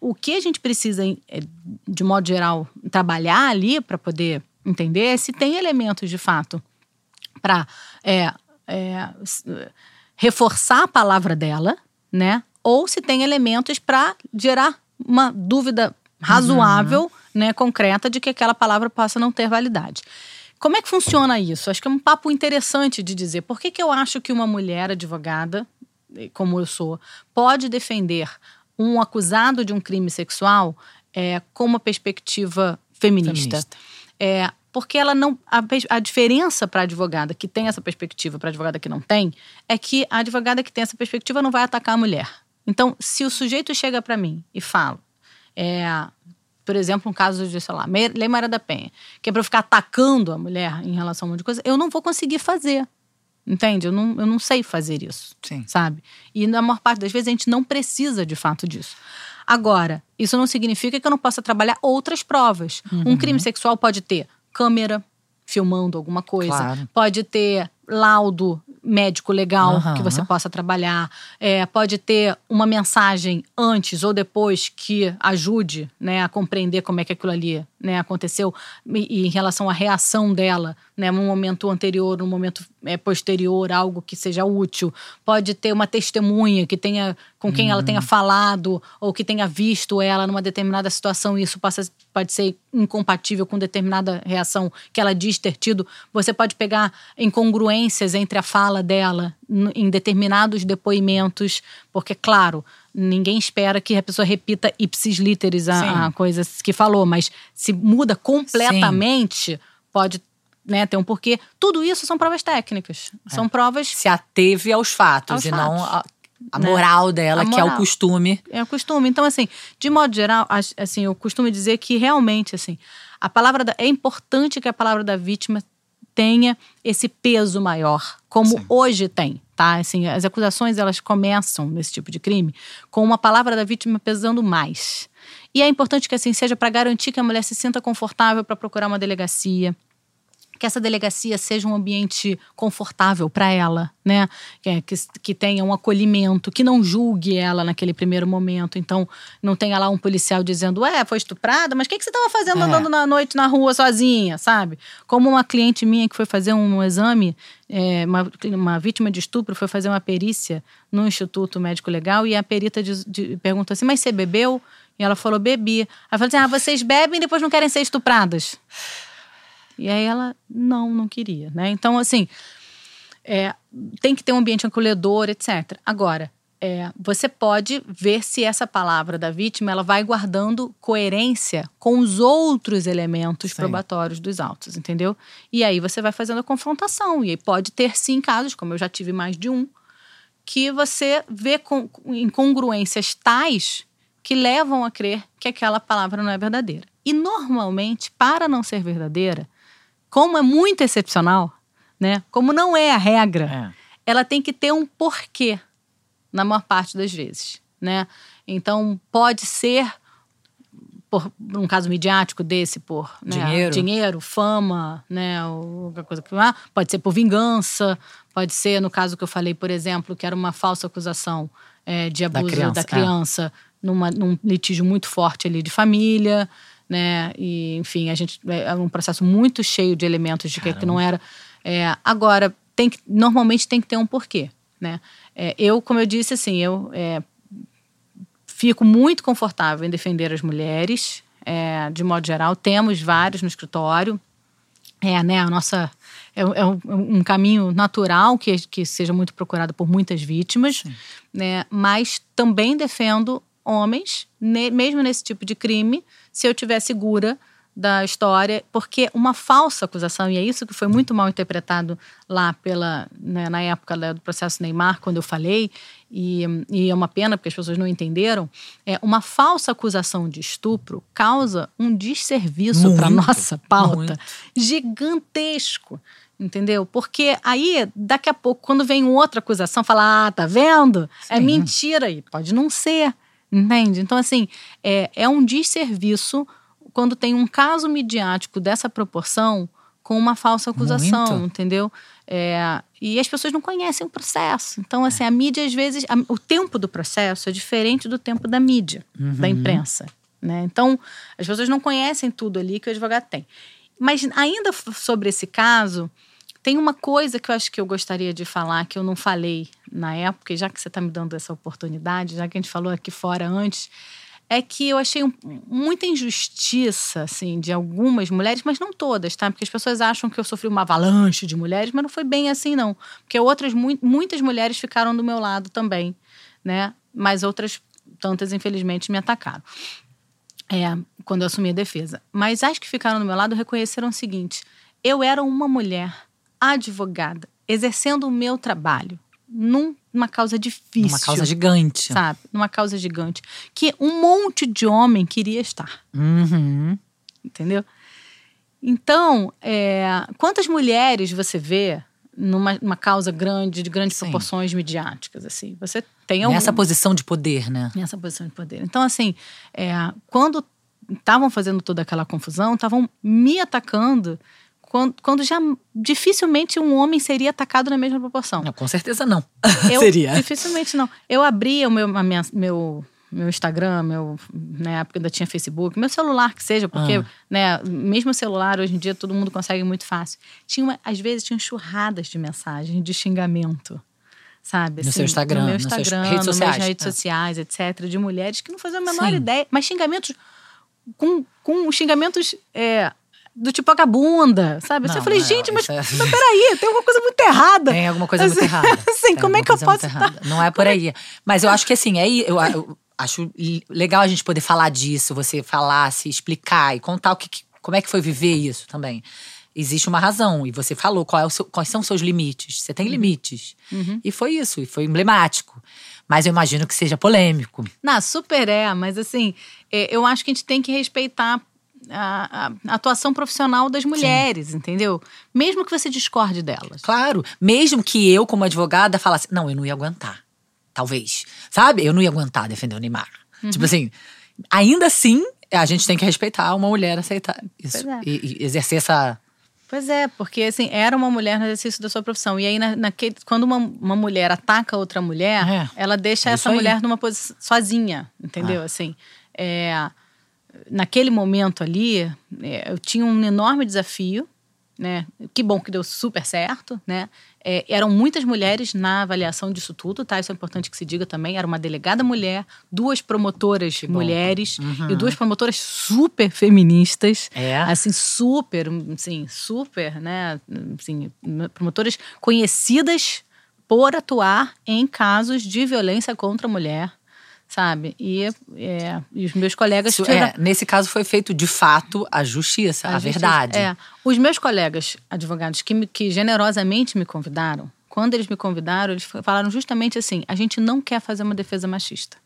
o que a gente precisa, é, de modo geral, trabalhar ali para poder entender é se tem elementos de fato para reforçar a palavra dela, né? Ou se tem elementos para gerar uma dúvida razoável, né, concreta, de que aquela palavra possa não ter validade. Como é que funciona isso? Acho que é um papo interessante de dizer. Por que, que eu acho que uma mulher advogada, eh, como eu sou, pode defender um acusado de um crime sexual é, com uma perspectiva feminista? Feminista. É, porque ela não. A, a diferença para a advogada que tem essa perspectiva para a advogada que não tem é que a advogada que tem essa perspectiva não vai atacar a mulher. Então, se o sujeito chega para mim e fala, é, por exemplo, um caso de, sei lá, Lei Maria da Penha, que é para eu ficar atacando a mulher em relação a um monte de coisa, eu não vou conseguir fazer. Entende? Eu não, eu não sei fazer isso Sim. sabe? E na maior parte das vezes a gente não precisa de fato disso. Agora, isso não significa que eu não possa trabalhar outras provas. Um crime sexual pode ter câmera filmando alguma coisa, Claro. pode ter laudo médico legal Aham. que você possa trabalhar, é, pode ter uma mensagem antes ou depois que ajude né, a compreender como é que aquilo ali né, aconteceu e, e em relação à reação dela, né, num momento anterior, num momento é, posterior, algo que seja útil. Pode ter uma testemunha que tenha com quem ela tenha falado ou que tenha visto ela numa determinada situação e isso possa, pode ser incompatível com determinada reação que ela diz ter tido. Você pode pegar incongruências entre a fala dela em determinados depoimentos, porque, claro, ninguém espera que a pessoa repita ipsis literis a, Sim. a coisa que falou, mas se muda completamente, pode né, ter um porquê. Tudo isso são provas técnicas. São provas Se ateve aos fatos Aos e não fatos. a, a Né? moral dela, A que é o moral. costume. É o costume. Então, assim, de modo geral, as- assim, eu costumo dizer que realmente, assim, a palavra da, é importante que a palavra da vítima tenha esse peso maior, como Sim. hoje tem, tá? Assim, as acusações elas começam nesse tipo de crime com uma palavra da vítima pesando mais. E é importante que assim seja para garantir que a mulher se sinta confortável para procurar uma delegacia, que essa delegacia seja um ambiente confortável para ela, né? Que, que, tenha um acolhimento, que não julgue ela naquele primeiro momento. Então, não tenha lá um policial dizendo, é, foi estuprada, mas o que, que você estava fazendo É. andando na noite na rua sozinha, sabe? Como uma cliente minha que foi fazer um exame, é, uma, uma vítima de estupro foi fazer uma perícia no Instituto Médico Legal e a perita diz- de- perguntou assim, mas você bebeu? E ela falou, bebi. Aí falei assim, ah, vocês bebem e depois não querem ser estupradas. E aí ela não, não queria, né? Então, assim, é, tem que ter um ambiente acolhedor, etc. Agora, é, você pode ver se essa palavra da vítima ela vai guardando coerência com os outros elementos Sim. probatórios dos autos, entendeu? E aí você vai fazendo a confrontação. E aí pode ter sim casos, como eu já tive mais de um, que você vê com, incongruências tais que levam a crer que aquela palavra não é verdadeira. E normalmente, para não ser verdadeira, como é muito excepcional, né? Como não é a regra, É. ela tem que ter um porquê na maior parte das vezes, né? Então pode ser por um caso midiático desse por né, Dinheiro. dinheiro, fama, né, ou qualquer coisa que ah, pode ser por vingança, pode ser no caso que eu falei, por exemplo, que era uma falsa acusação é, de abuso criança, da é. criança numa, num litígio muito forte ali de família, né? E, enfim, a gente é um processo muito cheio de elementos de que, que não era. é, agora, tem que, normalmente tem que ter um porquê, né? É, eu, como eu disse, assim, eu é, fico muito confortável em defender as mulheres, é, de modo geral. Temos vários no escritório. É, né, a nossa é, é um, um, caminho natural que, que seja muito procurado por muitas vítimas, Sim. né? Mas também defendo homens, ne, mesmo nesse tipo de crime, se eu tiver segura da história, porque uma falsa acusação, e é isso que foi muito mal interpretado lá pela, né, na época do processo Neymar, quando eu falei, e, e, é uma pena porque as pessoas não entenderam, é uma falsa acusação de estupro causa um desserviço para nossa pauta muito. gigantesco. Entendeu? Porque aí, daqui a pouco, quando vem outra acusação, fala: ah, tá vendo? É Sim. É mentira. E pode não ser. Entende? Então, assim, é, é um desserviço quando tem um caso midiático dessa proporção com uma falsa acusação, Muito. entendeu? É, e as pessoas não conhecem o processo. Então, assim, a mídia, às vezes, a, o tempo do processo é diferente do tempo da mídia, uhum. da imprensa. Né? Então, as pessoas não conhecem tudo ali que o advogado tem. Mas, ainda sobre esse caso, tem uma coisa que eu acho que eu gostaria de falar, que eu não falei na época, e já que você está me dando essa oportunidade, já que a gente falou aqui fora antes é que eu achei um, muita injustiça, assim, de algumas mulheres, mas não todas, tá? Porque as pessoas acham que eu sofri uma avalanche de mulheres, mas não foi bem assim, não. Porque outras, mu muitas mulheres ficaram do meu lado também, né? Mas outras, tantas, infelizmente, me atacaram. É, quando eu assumi a defesa. Mas as que ficaram do meu lado reconheceram o seguinte: eu era uma mulher advogada, exercendo o meu trabalho num numa causa difícil. Uma causa gigante. Sabe? Numa causa gigante. Que um monte de homem queria estar. Uhum. Entendeu? Então, é, quantas mulheres você vê numa, numa causa grande, de grandes Sim. proporções midiáticas, assim? Você tem algum... Nessa posição de poder, né? Nessa posição de poder. Então, assim, é, quando estavam fazendo toda aquela confusão, estavam me atacando quando, quando já dificilmente um homem seria atacado na mesma proporção. Não, com certeza não. Eu, seria. Dificilmente não. Eu abria o meu, a minha, meu, meu Instagram, meu, na né, época ainda tinha Facebook, meu celular que seja, porque, ah. né, mesmo celular hoje em dia todo mundo consegue muito fácil. Tinha uma, às vezes tinham churradas de mensagens de xingamento. Sabe? No assim, seu Instagram, no meu Instagram, nas redes sociais, nas redes sociais, etc., de mulheres que não faziam a menor Sim. ideia, mas xingamentos com, com xingamentos é, do tipo vagabunda, sabe? Não, eu falei, gente, mas, é... mas peraí, tem alguma coisa muito errada. Tem alguma coisa muito errada. Sim, como é que eu posso. Estar... Não é por aí. Mas eu acho que assim, é, eu, eu acho legal a gente poder falar disso, você falar, se explicar e contar o que, como é que foi viver isso também. Existe uma razão, e você falou qual é seu, quais são os seus limites. Você tem uhum. limites. Uhum. E foi isso, e foi emblemático. Mas eu imagino que seja polêmico. Não, super é, mas assim, é, eu acho que a gente tem que respeitar a, a, atuação profissional das mulheres, Sim. entendeu? Mesmo que você discorde delas. Claro, mesmo que eu, como advogada, falasse, não, eu não ia aguentar. Talvez. Sabe? Eu não ia aguentar defender o Neymar. Uhum. Tipo assim, ainda assim, a gente tem que respeitar uma mulher aceitar isso. É. E, e, exercer essa. Pois é, porque assim, era uma mulher no exercício da sua profissão. E aí, na, naquele, quando uma, uma mulher ataca outra mulher, é. ela deixa é essa mulher numa posição sozinha, entendeu? Ah. Assim, é naquele momento ali, é, eu tinha um enorme desafio, né? Que bom que deu super certo, né? É, eram muitas mulheres na avaliação disso tudo, tá? Isso é importante que se diga também. Era uma delegada mulher, duas promotoras mulheres uhum. e duas promotoras super feministas. É. Assim, super, assim, super, né? Assim, promotoras conhecidas por atuar em casos de violência contra a mulher sabe? E, é, e os meus colegas. Isso, é, nesse caso foi feito de fato a justiça, a, a justiça, verdade. É. Os meus colegas advogados que, me, que generosamente me convidaram, quando eles me convidaram, eles falaram justamente assim: a gente não quer fazer uma defesa machista.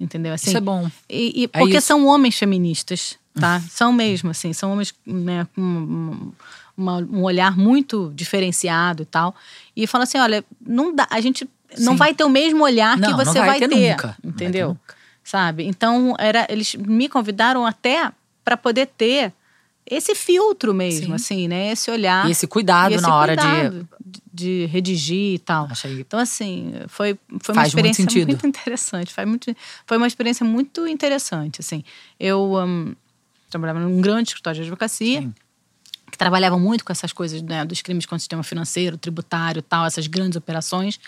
Entendeu? Assim, isso é bom. E, e é porque são homens feministas, tá? são mesmo, assim, são homens né, com uma, um olhar muito diferenciado e tal. E falam assim: olha, não dá, a gente não vai ter o mesmo olhar não, que você vai, vai, ter, ter nunca. entendeu? Ter nunca. Sabe? Então era, eles me convidaram até para poder ter esse filtro mesmo, Sim. assim, né? Esse olhar. E esse cuidado e esse na hora de... de redigir e tal. Achei... Então, assim, foi, foi uma experiência muito, muito, interessante. Foi, muito, foi uma experiência muito interessante, assim. Eu um, trabalhava num grande escritório de advocacia. Sim que trabalhavam muito com essas coisas né, dos crimes contra o sistema financeiro, tributário, tal, essas grandes operações.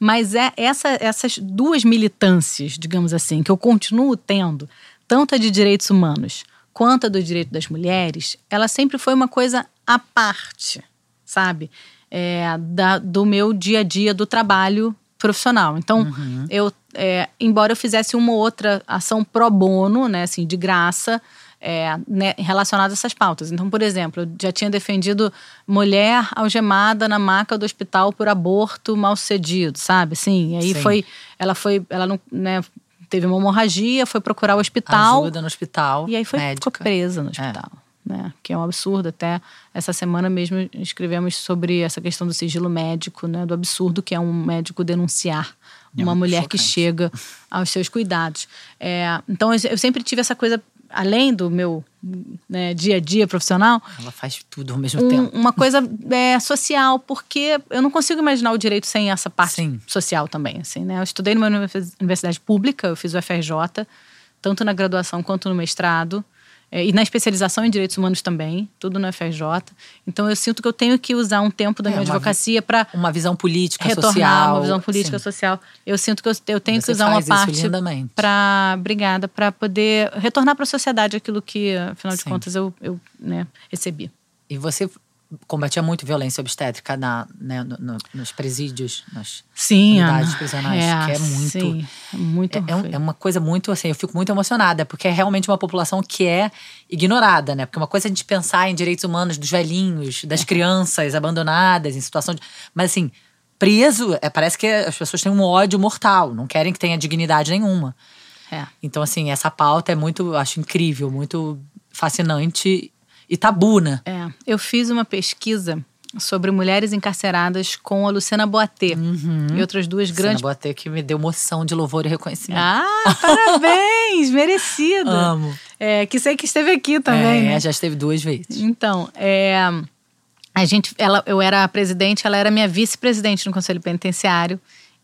Mas é essa, essas duas militâncias, digamos assim, que eu continuo tendo, tanto a de direitos humanos quanto a do direito das mulheres, ela sempre foi uma coisa à parte, sabe? É, da, do meu dia a dia do trabalho profissional. Então, uhum. eu, é, embora eu fizesse uma ou outra ação pro bono, né, assim, de graça, é, né, relacionada a essas pautas. Então, por exemplo, eu já tinha defendido mulher algemada na maca do hospital por aborto mal sucedido, sabe? Assim, aí Sim. foi, ela foi, ela não, né, teve uma hemorragia, foi procurar o hospital. Ajuda no hospital. E aí foi, ficou presa no é. hospital. É. Né, que é um absurdo. Até essa semana mesmo escrevemos sobre essa questão do sigilo médico, né, do absurdo que é um médico denunciar é uma mulher chocante. que chega aos seus cuidados. É, então eu sempre tive essa coisa além do meu né, dia a dia profissional. Ela faz tudo ao mesmo um, tempo. Uma coisa é, social, porque eu não consigo imaginar o direito sem essa parte Sim. social também. Assim, né? Eu estudei numa universidade pública, eu fiz o FRJ, tanto na graduação quanto no mestrado. É, e na especialização em direitos humanos também, tudo no FRJ. Então eu sinto que eu tenho que usar um tempo da é, minha advocacia para uma visão política retornar social, uma visão política sim. social. Eu sinto que eu, eu tenho Você que usar uma parte para obrigada para poder retornar para a sociedade aquilo que afinal de sim. contas eu, eu né, recebi. E você combatia muito violência obstétrica na, né, no, no, nos presídios, nas sim, unidades Ana. prisionais, é, que é muito, sim, é muito é, é, é, uma coisa muito assim, eu fico muito emocionada, porque é realmente uma população que é ignorada, né? Porque uma coisa é a gente pensar em direitos humanos dos velhinhos, das é. crianças abandonadas em situação de, mas assim, preso, é, parece que as pessoas têm um ódio mortal, não querem que tenha dignidade nenhuma. É. Então assim, essa pauta é muito, acho incrível, muito fascinante e tabu, né? É. Eu fiz uma pesquisa sobre mulheres encarceradas com a Luciana Boatê uhum. e outras duas Luciana grandes. Luciana Boatê que me deu moção de louvor e reconhecimento. Ah, parabéns! merecido! Amo. É, que sei que esteve aqui também, é, né? já esteve duas vezes. Então, é, a gente, ela, eu era a presidente, ela era minha vice-presidente no Conselho Penitenciário.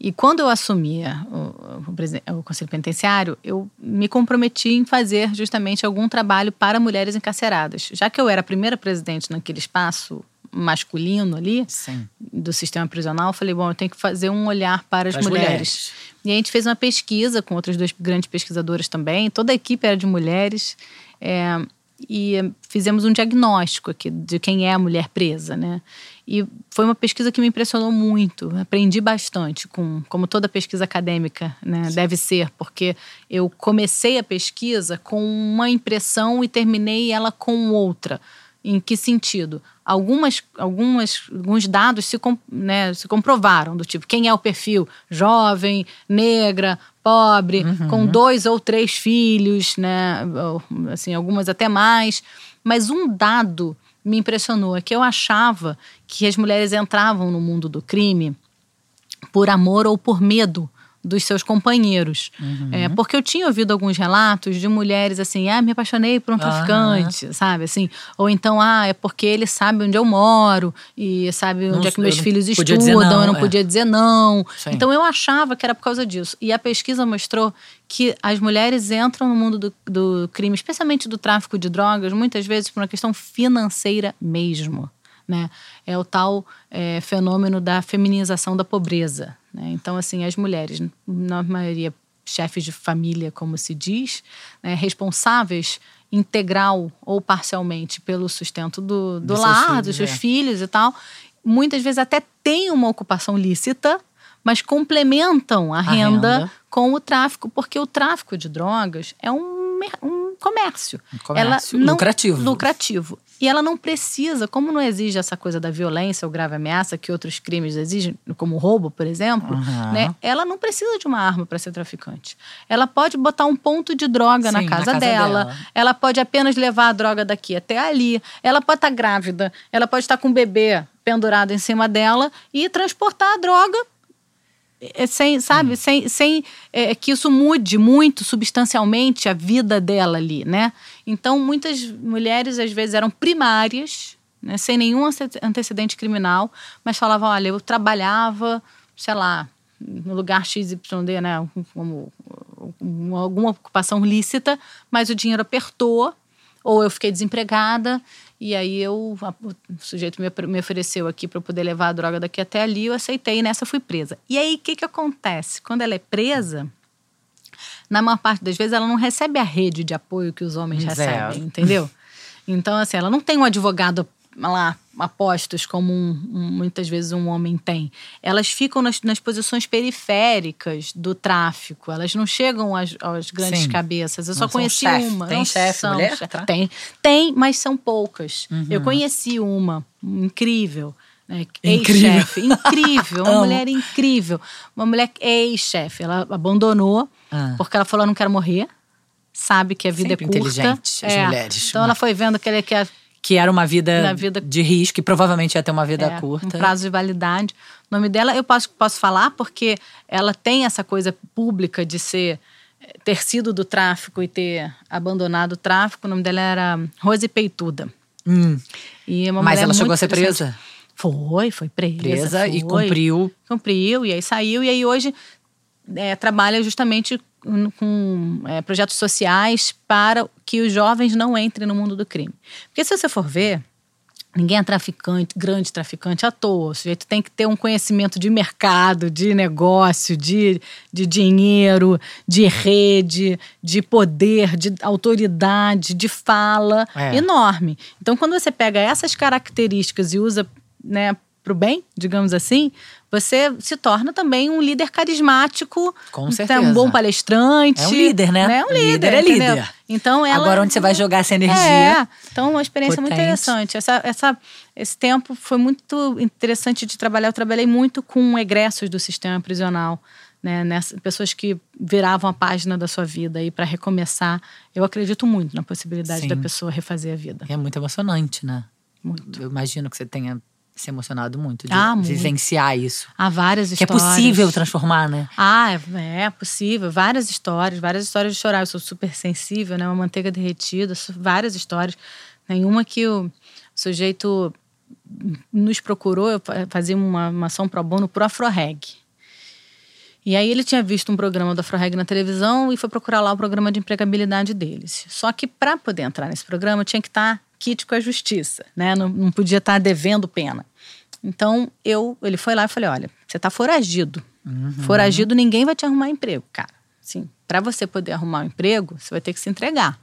E quando eu assumia o, o, o, Conselho Penitenciário, eu me comprometi em fazer justamente algum trabalho para mulheres encarceradas. Já que eu era a primeira presidente naquele espaço masculino ali, Sim. do sistema prisional, eu falei, bom, eu tenho que fazer um olhar para as, mulheres. mulheres. E a gente fez uma pesquisa com outras duas grandes pesquisadoras também, toda a equipe era de mulheres. É, e fizemos um diagnóstico aqui de quem é a mulher presa, né? E foi uma pesquisa que me impressionou muito. Aprendi bastante, com, como toda pesquisa acadêmica né, deve ser, porque eu comecei a pesquisa com uma impressão e terminei ela com outra. Em que sentido? Algumas, algumas, alguns dados se, né, se comprovaram, do tipo, quem é o perfil? Jovem, negra, pobre, uhum. com dois ou três filhos, né? Assim, algumas até mais. Mas um dado me impressionou. É que eu achava que as mulheres entravam no mundo do crime por amor ou por medo dos seus companheiros. Uhum. É, porque eu tinha ouvido alguns relatos de mulheres assim, ah, me apaixonei por um traficante, uhum. sabe? Assim, ou então, ah, é porque ele sabe onde eu moro e sabe onde não, é que meus filhos estudam, não, eu não é. podia dizer não. Sim. Então eu achava que era por causa disso. E a pesquisa mostrou que as mulheres entram no mundo do, do crime, especialmente do tráfico de drogas, muitas vezes por uma questão financeira mesmo. Né? É o tal é, fenômeno da feminização da pobreza. Né? Então, assim, as mulheres, na maioria chefes de família, como se diz, né, responsáveis integral ou parcialmente pelo sustento do, do lar, filhos, dos seus é. filhos e tal, muitas vezes até têm uma ocupação lícita, mas complementam a, a renda, renda, com o tráfico, porque o tráfico de drogas é um, um comércio. Comércio ela não, lucrativo. Lucrativo. E ela não precisa, como não exige essa coisa da violência ou grave ameaça que outros crimes exigem, como roubo, por exemplo, uhum. né? Ela não precisa de uma arma para ser traficante. Ela pode botar um ponto de droga Sim, na, casa na casa, dela. dela. Ela pode apenas levar a droga daqui até ali. Ela pode estar tá grávida. Ela pode estar tá com um bebê pendurado em cima dela e transportar a droga sem, sabe, hum. sem, sem é, que isso mude muito substancialmente a vida dela ali, né? Então, muitas mulheres às vezes eram primárias, né, sem nenhum antecedente criminal, mas falavam: olha, eu trabalhava, sei lá, no lugar XYD, né, como alguma ocupação lícita, mas o dinheiro apertou Ou eu fiquei desempregada e aí eu, o sujeito me, me ofereceu aqui para eu poder levar a droga daqui até ali, eu aceitei e nessa fui presa. E aí o que, que acontece? Quando ela é presa, na maior parte das vezes ela não recebe a rede de apoio que os homens Zero. recebem, entendeu? Então, assim, ela não tem um advogado lá apostos como um, um, muitas vezes um homem tem. Elas ficam nas, nas, posições periféricas do tráfico. Elas não chegam às, às grandes Sim. cabeças. Eu não só conheci chef. uma. Tem chefe mulher? Chef. Tem, tem, mas são poucas. Uhum. Eu conheci uma incrível. Né, ex-chefe, incrível, uma mulher incrível, uma mulher ex-chefe. Ela abandonou ah. porque ela falou: "Eu não quero morrer". Sabe que a vida Sempre é curta. inteligente, as é. mulheres. Então ela foi vendo que ele quer que era uma vida, vida, de risco e provavelmente ia ter uma vida é, curta. Um prazo de validade. O nome dela eu posso, posso falar porque ela tem essa coisa pública de ser ter sido do tráfico e ter abandonado o tráfico. O nome dela era Rose Peituda. Hum. E é Mas ela chegou a ser presa? Foi, foi presa. Presa foi. e cumpriu. Cumpriu, e aí saiu. E aí hoje é, trabalha justamente com é, projetos sociais para que os jovens não entrem no mundo do crime. Porque se você for ver, ninguém é traficante, grande traficante à toa. O sujeito tem que ter um conhecimento de mercado, de negócio, de, de dinheiro, de rede, de poder, de autoridade, de fala é. enorme. Então, quando você pega essas características e usa né, para o bem, digamos assim, você se torna também um líder carismático. Com certeza. Um bom palestrante. É um líder, né? É um líder. líder é líder. Então ela, Agora, onde você vai jogar essa energia? É. Então, uma experiência potente. muito interessante. Essa, essa, esse tempo foi muito interessante de trabalhar. Eu trabalhei muito com egressos do sistema prisional. Né, nessa, pessoas que viravam a página da sua vida aí para recomeçar. Eu acredito muito na possibilidade Sim. da pessoa refazer a vida. É muito emocionante, né? Muito. Eu imagino que você tenha se emocionado muito de ah, vivenciar muito. isso. Há várias histórias. Que é possível transformar, né? Ah, é, é, possível. Várias histórias, várias histórias de chorar. Eu sou super sensível, né? Uma manteiga derretida, várias histórias. Nenhuma que o sujeito nos procurou, eu fazia uma, uma ação pro bono pro Afroreg. E aí ele tinha visto um programa do Afroreg na televisão e foi procurar lá o programa de empregabilidade deles. Só que para poder entrar nesse programa tinha que estar tá kit com a justiça, né? Não, não podia estar devendo pena. Então eu, ele foi lá e falei, olha, você está foragido. Uhum. Foragido, ninguém vai te arrumar emprego, cara. Sim, para você poder arrumar um emprego, você vai ter que se entregar.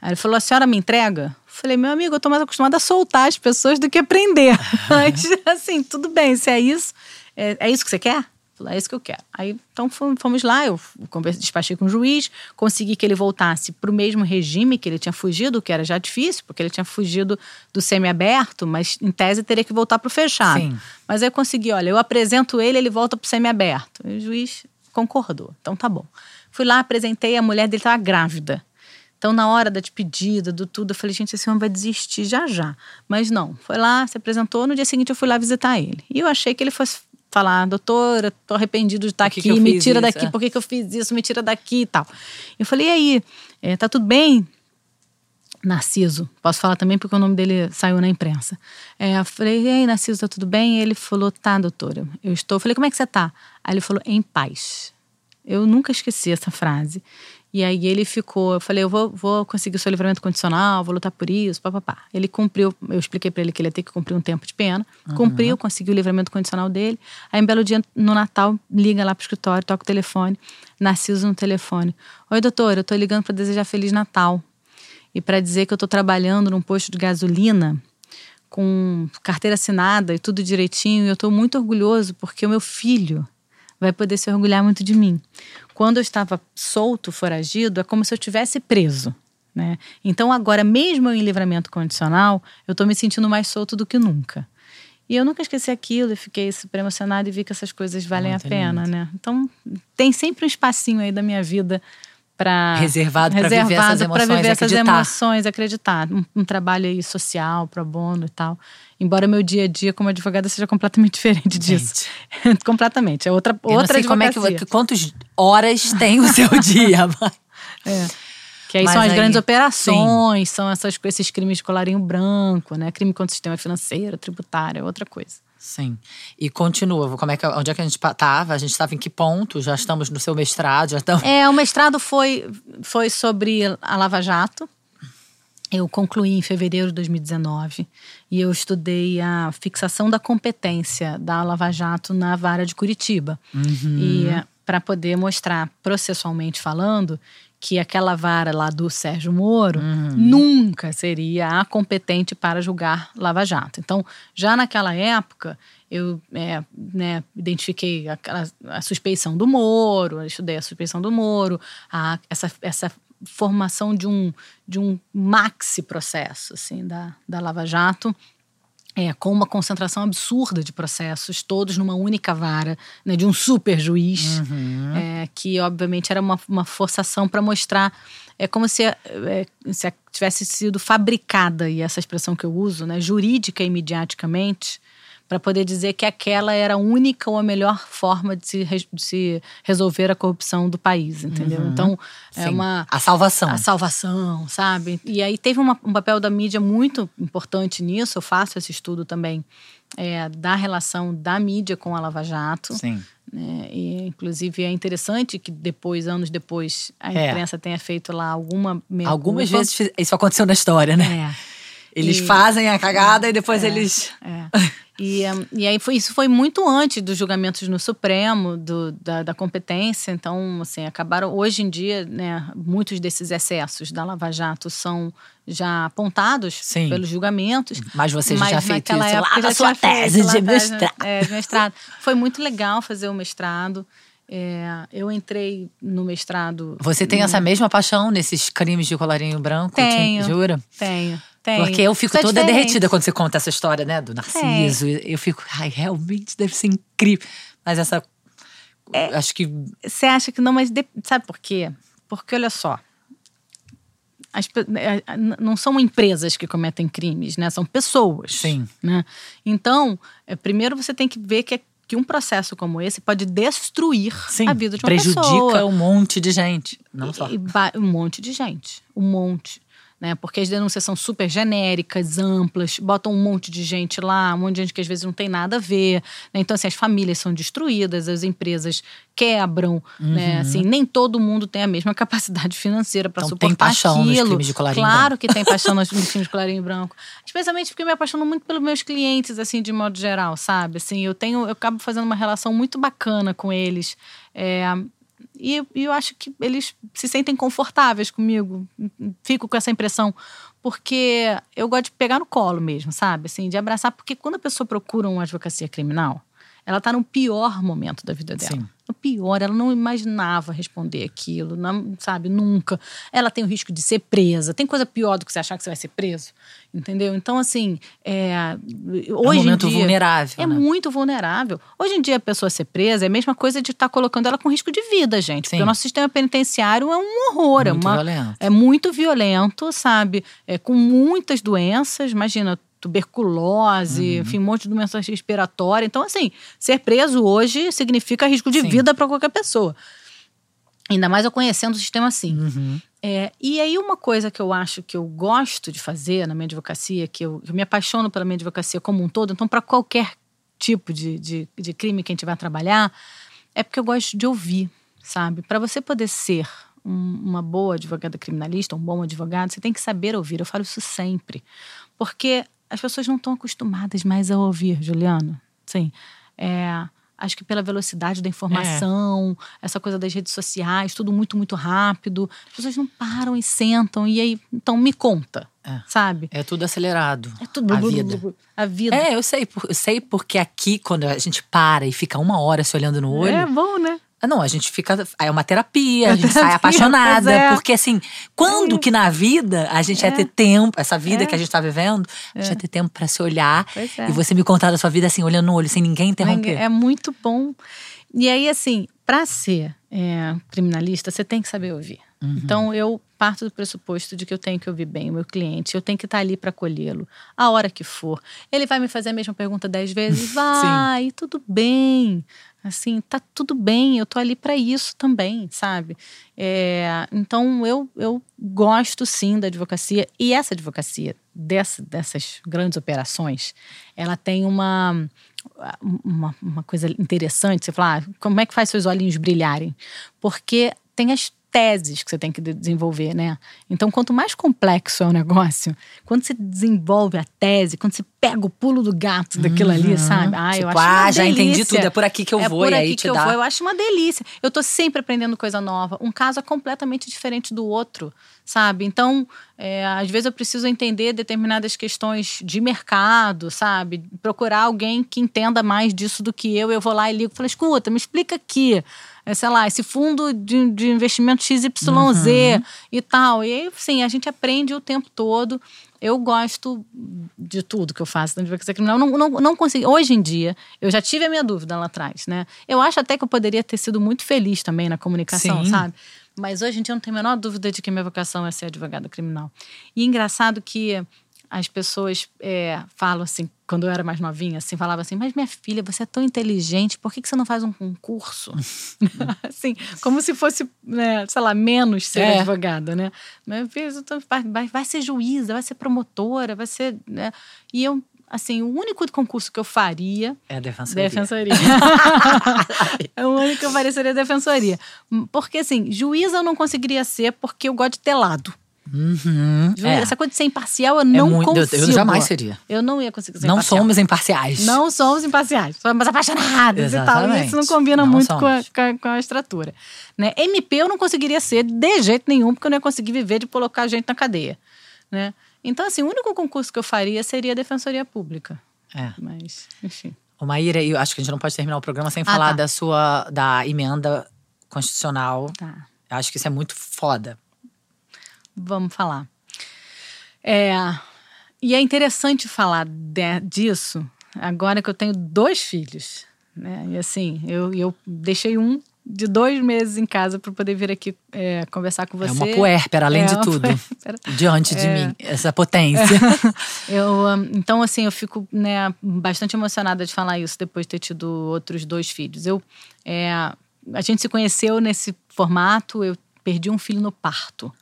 Aí ele falou, a senhora me entrega? falei, meu amigo, eu tô mais acostumada a soltar as pessoas do que prender. Mas, assim, tudo bem, se é isso, é, é isso que você quer? É isso que eu quero. Aí, então fomos lá, eu despachei com o juiz, consegui que ele voltasse para o mesmo regime que ele tinha fugido, que era já difícil, porque ele tinha fugido do semiaberto, mas em tese teria que voltar para o fechado. Sim. Mas aí eu consegui, olha, eu apresento ele, ele volta para o semiaberto. E o juiz concordou. Então tá bom. Fui lá, apresentei, a mulher dele estava grávida. Então, na hora da despedida, do tudo, eu falei, gente, esse homem vai desistir já já. Mas não, foi lá, se apresentou, no dia seguinte eu fui lá visitar ele. E eu achei que ele fosse falar, doutora, tô arrependido de estar aqui, que me tira daqui, é? por que, que eu fiz isso, me tira daqui e tal. Eu falei, e aí, é, tá tudo bem? Narciso, posso falar também porque o nome dele saiu na imprensa. É, eu falei, e aí, Narciso, tá tudo bem? ele falou, tá, doutora, eu estou. Eu falei, como é que você tá? Aí ele falou, em paz. Eu nunca esqueci essa frase. E aí ele ficou, eu falei, eu vou, vou conseguir o seu livramento condicional, vou lutar por isso, papapá. Ele cumpriu, eu expliquei para ele que ele ia ter que cumprir um tempo de pena. Uhum. Cumpriu, conseguiu o livramento condicional dele. Aí, um belo dia, no Natal, liga lá pro escritório, toca o telefone. Narciso no telefone. Oi, doutor, eu tô ligando para desejar Feliz Natal. E para dizer que eu tô trabalhando num posto de gasolina com carteira assinada e tudo direitinho. E eu tô muito orgulhoso porque o meu filho vai poder se orgulhar muito de mim. Quando eu estava solto, foragido, é como se eu tivesse preso. Né? Então, agora, mesmo em livramento condicional, eu estou me sentindo mais solto do que nunca. E eu nunca esqueci aquilo e fiquei super emocionada e vi que essas coisas valem a pena, né? Então, tem sempre um espacinho aí da minha vida para reservado para viver essas emoções, viver essas acreditar. emoções, acreditar, um, um trabalho aí social, pro bono e tal. Embora meu dia a dia como advogada seja completamente diferente disso. completamente. É outra Eu outra não sei como é que quantas horas tem o seu dia, mas... É. Que aí Mas são as aí, grandes operações, sim. são essas, esses crimes de colarinho branco, né? Crime contra o sistema financeiro, tributário, é outra coisa. Sim. E continua. Como é que, onde é que a gente estava? A gente estava em que ponto? Já estamos no seu mestrado? Já estamos... É, o mestrado foi, foi sobre a Lava Jato. eu concluí em fevereiro de 2019 e eu estudei a fixação da competência da Lava Jato na vara de Curitiba. Uhum. E para poder mostrar, processualmente falando, que aquela vara lá do Sérgio Moro Uhum. nunca seria a competente para julgar Lava Jato. Então, já naquela época, eu é, né, identifiquei aquela, a suspeição do Moro, estudei a suspeição do Moro, a, essa, essa formação de um, de um maxi processo assim, da, da Lava Jato. É, com uma concentração absurda de processos, todos numa única vara, né, de um super juiz, Uhum. é, que obviamente era uma, uma forçação para mostrar. É como se, é, se tivesse sido fabricada, e essa expressão que eu uso, né, jurídica e mediaticamente, para poder dizer que aquela era a única ou a melhor forma de se, re- de se resolver a corrupção do país, entendeu? Então, é Sim. uma A salvação. a salvação, sabe? E aí teve uma- um papel da mídia muito importante nisso. Eu faço esse estudo também é, da relação da mídia com a Lava Jato. Sim. né? E, inclusive, é interessante que depois, anos depois, a É. imprensa tenha feito lá alguma Algumas vezes isso aconteceu na história, né? É. Eles E- fazem a cagada e depois eles. É. E, e aí foi, isso foi muito antes dos julgamentos no Supremo, do, da, da competência. Então, assim, acabaram. Hoje em dia, né, muitos desses excessos da Lava Jato são já apontados Sim. pelos julgamentos. Mas você já tinha feito isso lá na sua feito, tese de né? mestrado. É, de mestrado. Foi muito legal fazer o mestrado. É, eu entrei no mestrado. Você tem essa mesma paixão nesses crimes de colarinho branco? Tenho. Te- Jura? Tenho, tenho. Porque eu fico é toda diferente. derretida quando você conta essa história, né? Do Narciso. Eu fico, ai, realmente deve ser incrível. Mas essa. É. Acho que. Você acha que não, mas de- sabe por quê? Porque olha só. as é, é, não são empresas que cometem crimes, né? São pessoas. Sim. Né? Então, é, primeiro você tem que ver que, é- que um processo como esse pode destruir Sim, a vida de uma prejudica pessoa. um monte de gente. Não E- só. e ba- um monte de gente. Um monte. Né? Porque as denúncias são super genéricas, amplas, botam um monte de gente lá, um monte de gente que às vezes não tem nada a ver. né? Então, assim, as famílias são destruídas, as empresas quebram. Né? Uhum. Assim, nem todo mundo tem a mesma capacidade financeira para Então, suportar tem paixão nos aquilo. crimes de colarinho claro que tem paixão nos nos crimes de colarinho branco. Especialmente porque eu me apaixono muito pelos meus clientes, assim, de modo geral, sabe? Assim, eu tenho, eu acabo fazendo uma relação muito bacana com eles. É, e, e eu acho que eles se sentem confortáveis comigo. Fico com essa impressão. Porque eu gosto de pegar no colo mesmo, sabe? Assim, de abraçar. Porque quando a pessoa procura uma advocacia criminal, ela está no pior momento da vida dela. Sim. No pior, ela não imaginava responder aquilo, não, sabe? Nunca. Ela tem o risco de ser presa. Tem coisa pior do que você achar que você vai ser preso, entendeu? Então, assim, é, É um hoje em momento dia, vulnerável. é né? muito vulnerável. Hoje em dia, a pessoa ser presa é a mesma coisa de estar colocando ela com risco de vida, gente. Sim. Porque o nosso sistema penitenciário é um horror. é, Muito uma, violento. é muito violento, sabe? É, com muitas doenças. Imagina, tuberculose, Uhum. enfim, um monte de doença respiratória. Então, assim, ser preso hoje significa risco de Sim. vida para qualquer pessoa. Ainda mais eu conhecendo o sistema assim. Uhum. É, e aí, uma coisa que eu acho que eu gosto de fazer na minha advocacia, que eu, eu me apaixono pela minha advocacia como um todo, então, para qualquer tipo de, de, de crime que a gente vai trabalhar, é porque eu gosto de ouvir, sabe? Para você poder ser um- uma boa advogada criminalista, um bom advogado, você tem que saber ouvir. Eu falo isso sempre. Porque as pessoas não estão acostumadas mais a ouvir, Juliano. Sim. É, acho que pela velocidade da informação, essa coisa das redes sociais, tudo muito, muito rápido. As pessoas não param e sentam. E aí, então me conta, É. sabe? É tudo acelerado. É tudo. A vida. A vida. É, eu sei. por- Eu sei porque aqui, quando a gente para e fica uma hora se olhando no olho. É bom, né? Ah, não, a gente fica. É uma terapia, a gente sai apaixonada. é. Porque, assim, quando que na vida a gente ia ter tempo, essa vida que a gente tá vivendo, a gente ia ter tempo pra se olhar é. e você me contar da sua vida assim, olhando no olho, sem ninguém interromper. É muito bom. E aí, assim, para ser é, criminalista, você tem que saber ouvir. Uhum. Então, eu parto do pressuposto de que eu tenho que ouvir bem o meu cliente, eu tenho que estar ali para acolhê-lo, a hora que for. Ele vai me fazer a mesma pergunta dez vezes? Vai, tudo bem. Assim, tá tudo bem, eu tô ali para isso também, sabe? É, então, eu, eu gosto sim da advocacia. E essa advocacia, dessa, dessas grandes operações, ela tem uma uma, uma coisa interessante, você fala, ah, como é que faz seus olhinhos brilharem? Porque tem as teses que você tem que desenvolver, né? Então, quanto mais complexo é o negócio, quando você desenvolve a tese, quando você pega o pulo do gato daquilo uhum. ali, sabe? Ah, tipo, eu acho ah, uma já delícia. entendi tudo, é por aqui que eu é vou e aí te que dá. Eu, vou. eu acho uma delícia. Eu tô sempre aprendendo coisa nova. Um caso é completamente diferente do outro, sabe? Então, é, às vezes eu preciso entender determinadas questões de mercado, sabe? Procurar alguém que entenda mais disso do que eu. Eu vou lá e ligo e falo, escuta, me explica aqui é, sei lá, esse fundo de, de investimento XYZ uhum. e tal. E aí, sim, a gente aprende o tempo todo. Eu gosto de tudo que eu faço na advocacia criminal. Não, não, não consegui. Hoje em dia, eu já tive a minha dúvida lá atrás, né? Eu acho até que eu poderia ter sido muito feliz também na comunicação, Sim. sabe? Mas hoje em dia eu não tenho a menor dúvida de que minha vocação é ser advogada criminal. E engraçado que as pessoas é, falam assim, quando eu era mais novinha, assim, falava assim, mas minha filha, você é tão inteligente, por que, que você não faz um concurso? assim, como se fosse, né, sei lá, menos ser é. advogada, né? Minha filha, vai, vai ser juíza, vai ser promotora, vai ser. Né? E eu assim, o único concurso que eu faria. É a defensoria. Defensoria. é o único que eu faria seria a defensoria. Porque, assim, juíza eu não conseguiria ser porque eu gosto de ter lado. Uhum, é. Essa coisa de ser imparcial eu é não muito, consigo. Eu jamais seria. Eu não ia conseguir ser não imparcial. Somos imparciais. Não somos imparciais. Somos apaixonados Exatamente. e tal. Isso não combina não muito com a, com a, com, a, estrutura. Né? MP eu não conseguiria ser de jeito nenhum, porque eu não ia conseguir viver de colocar gente na cadeia. Né? Então, assim, o único concurso que eu faria seria a Defensoria Pública. É. Mas, enfim. Ô, Maíra, eu acho que a gente não pode terminar o programa sem ah, falar tá. da sua da emenda constitucional. Tá. Eu acho que isso é muito foda. Vamos falar. É, e é interessante falar de, disso agora que eu tenho dois filhos. Né? E assim, eu, eu deixei um de dois meses em casa para poder vir aqui é, conversar com você. É uma puérpera, além é de tudo. Puérpera. Diante de é. mim, essa potência. eu, então, assim, eu fico né, bastante emocionada de falar isso depois de ter tido outros dois filhos. Eu, é, a gente se conheceu nesse formato, eu perdi um filho no parto.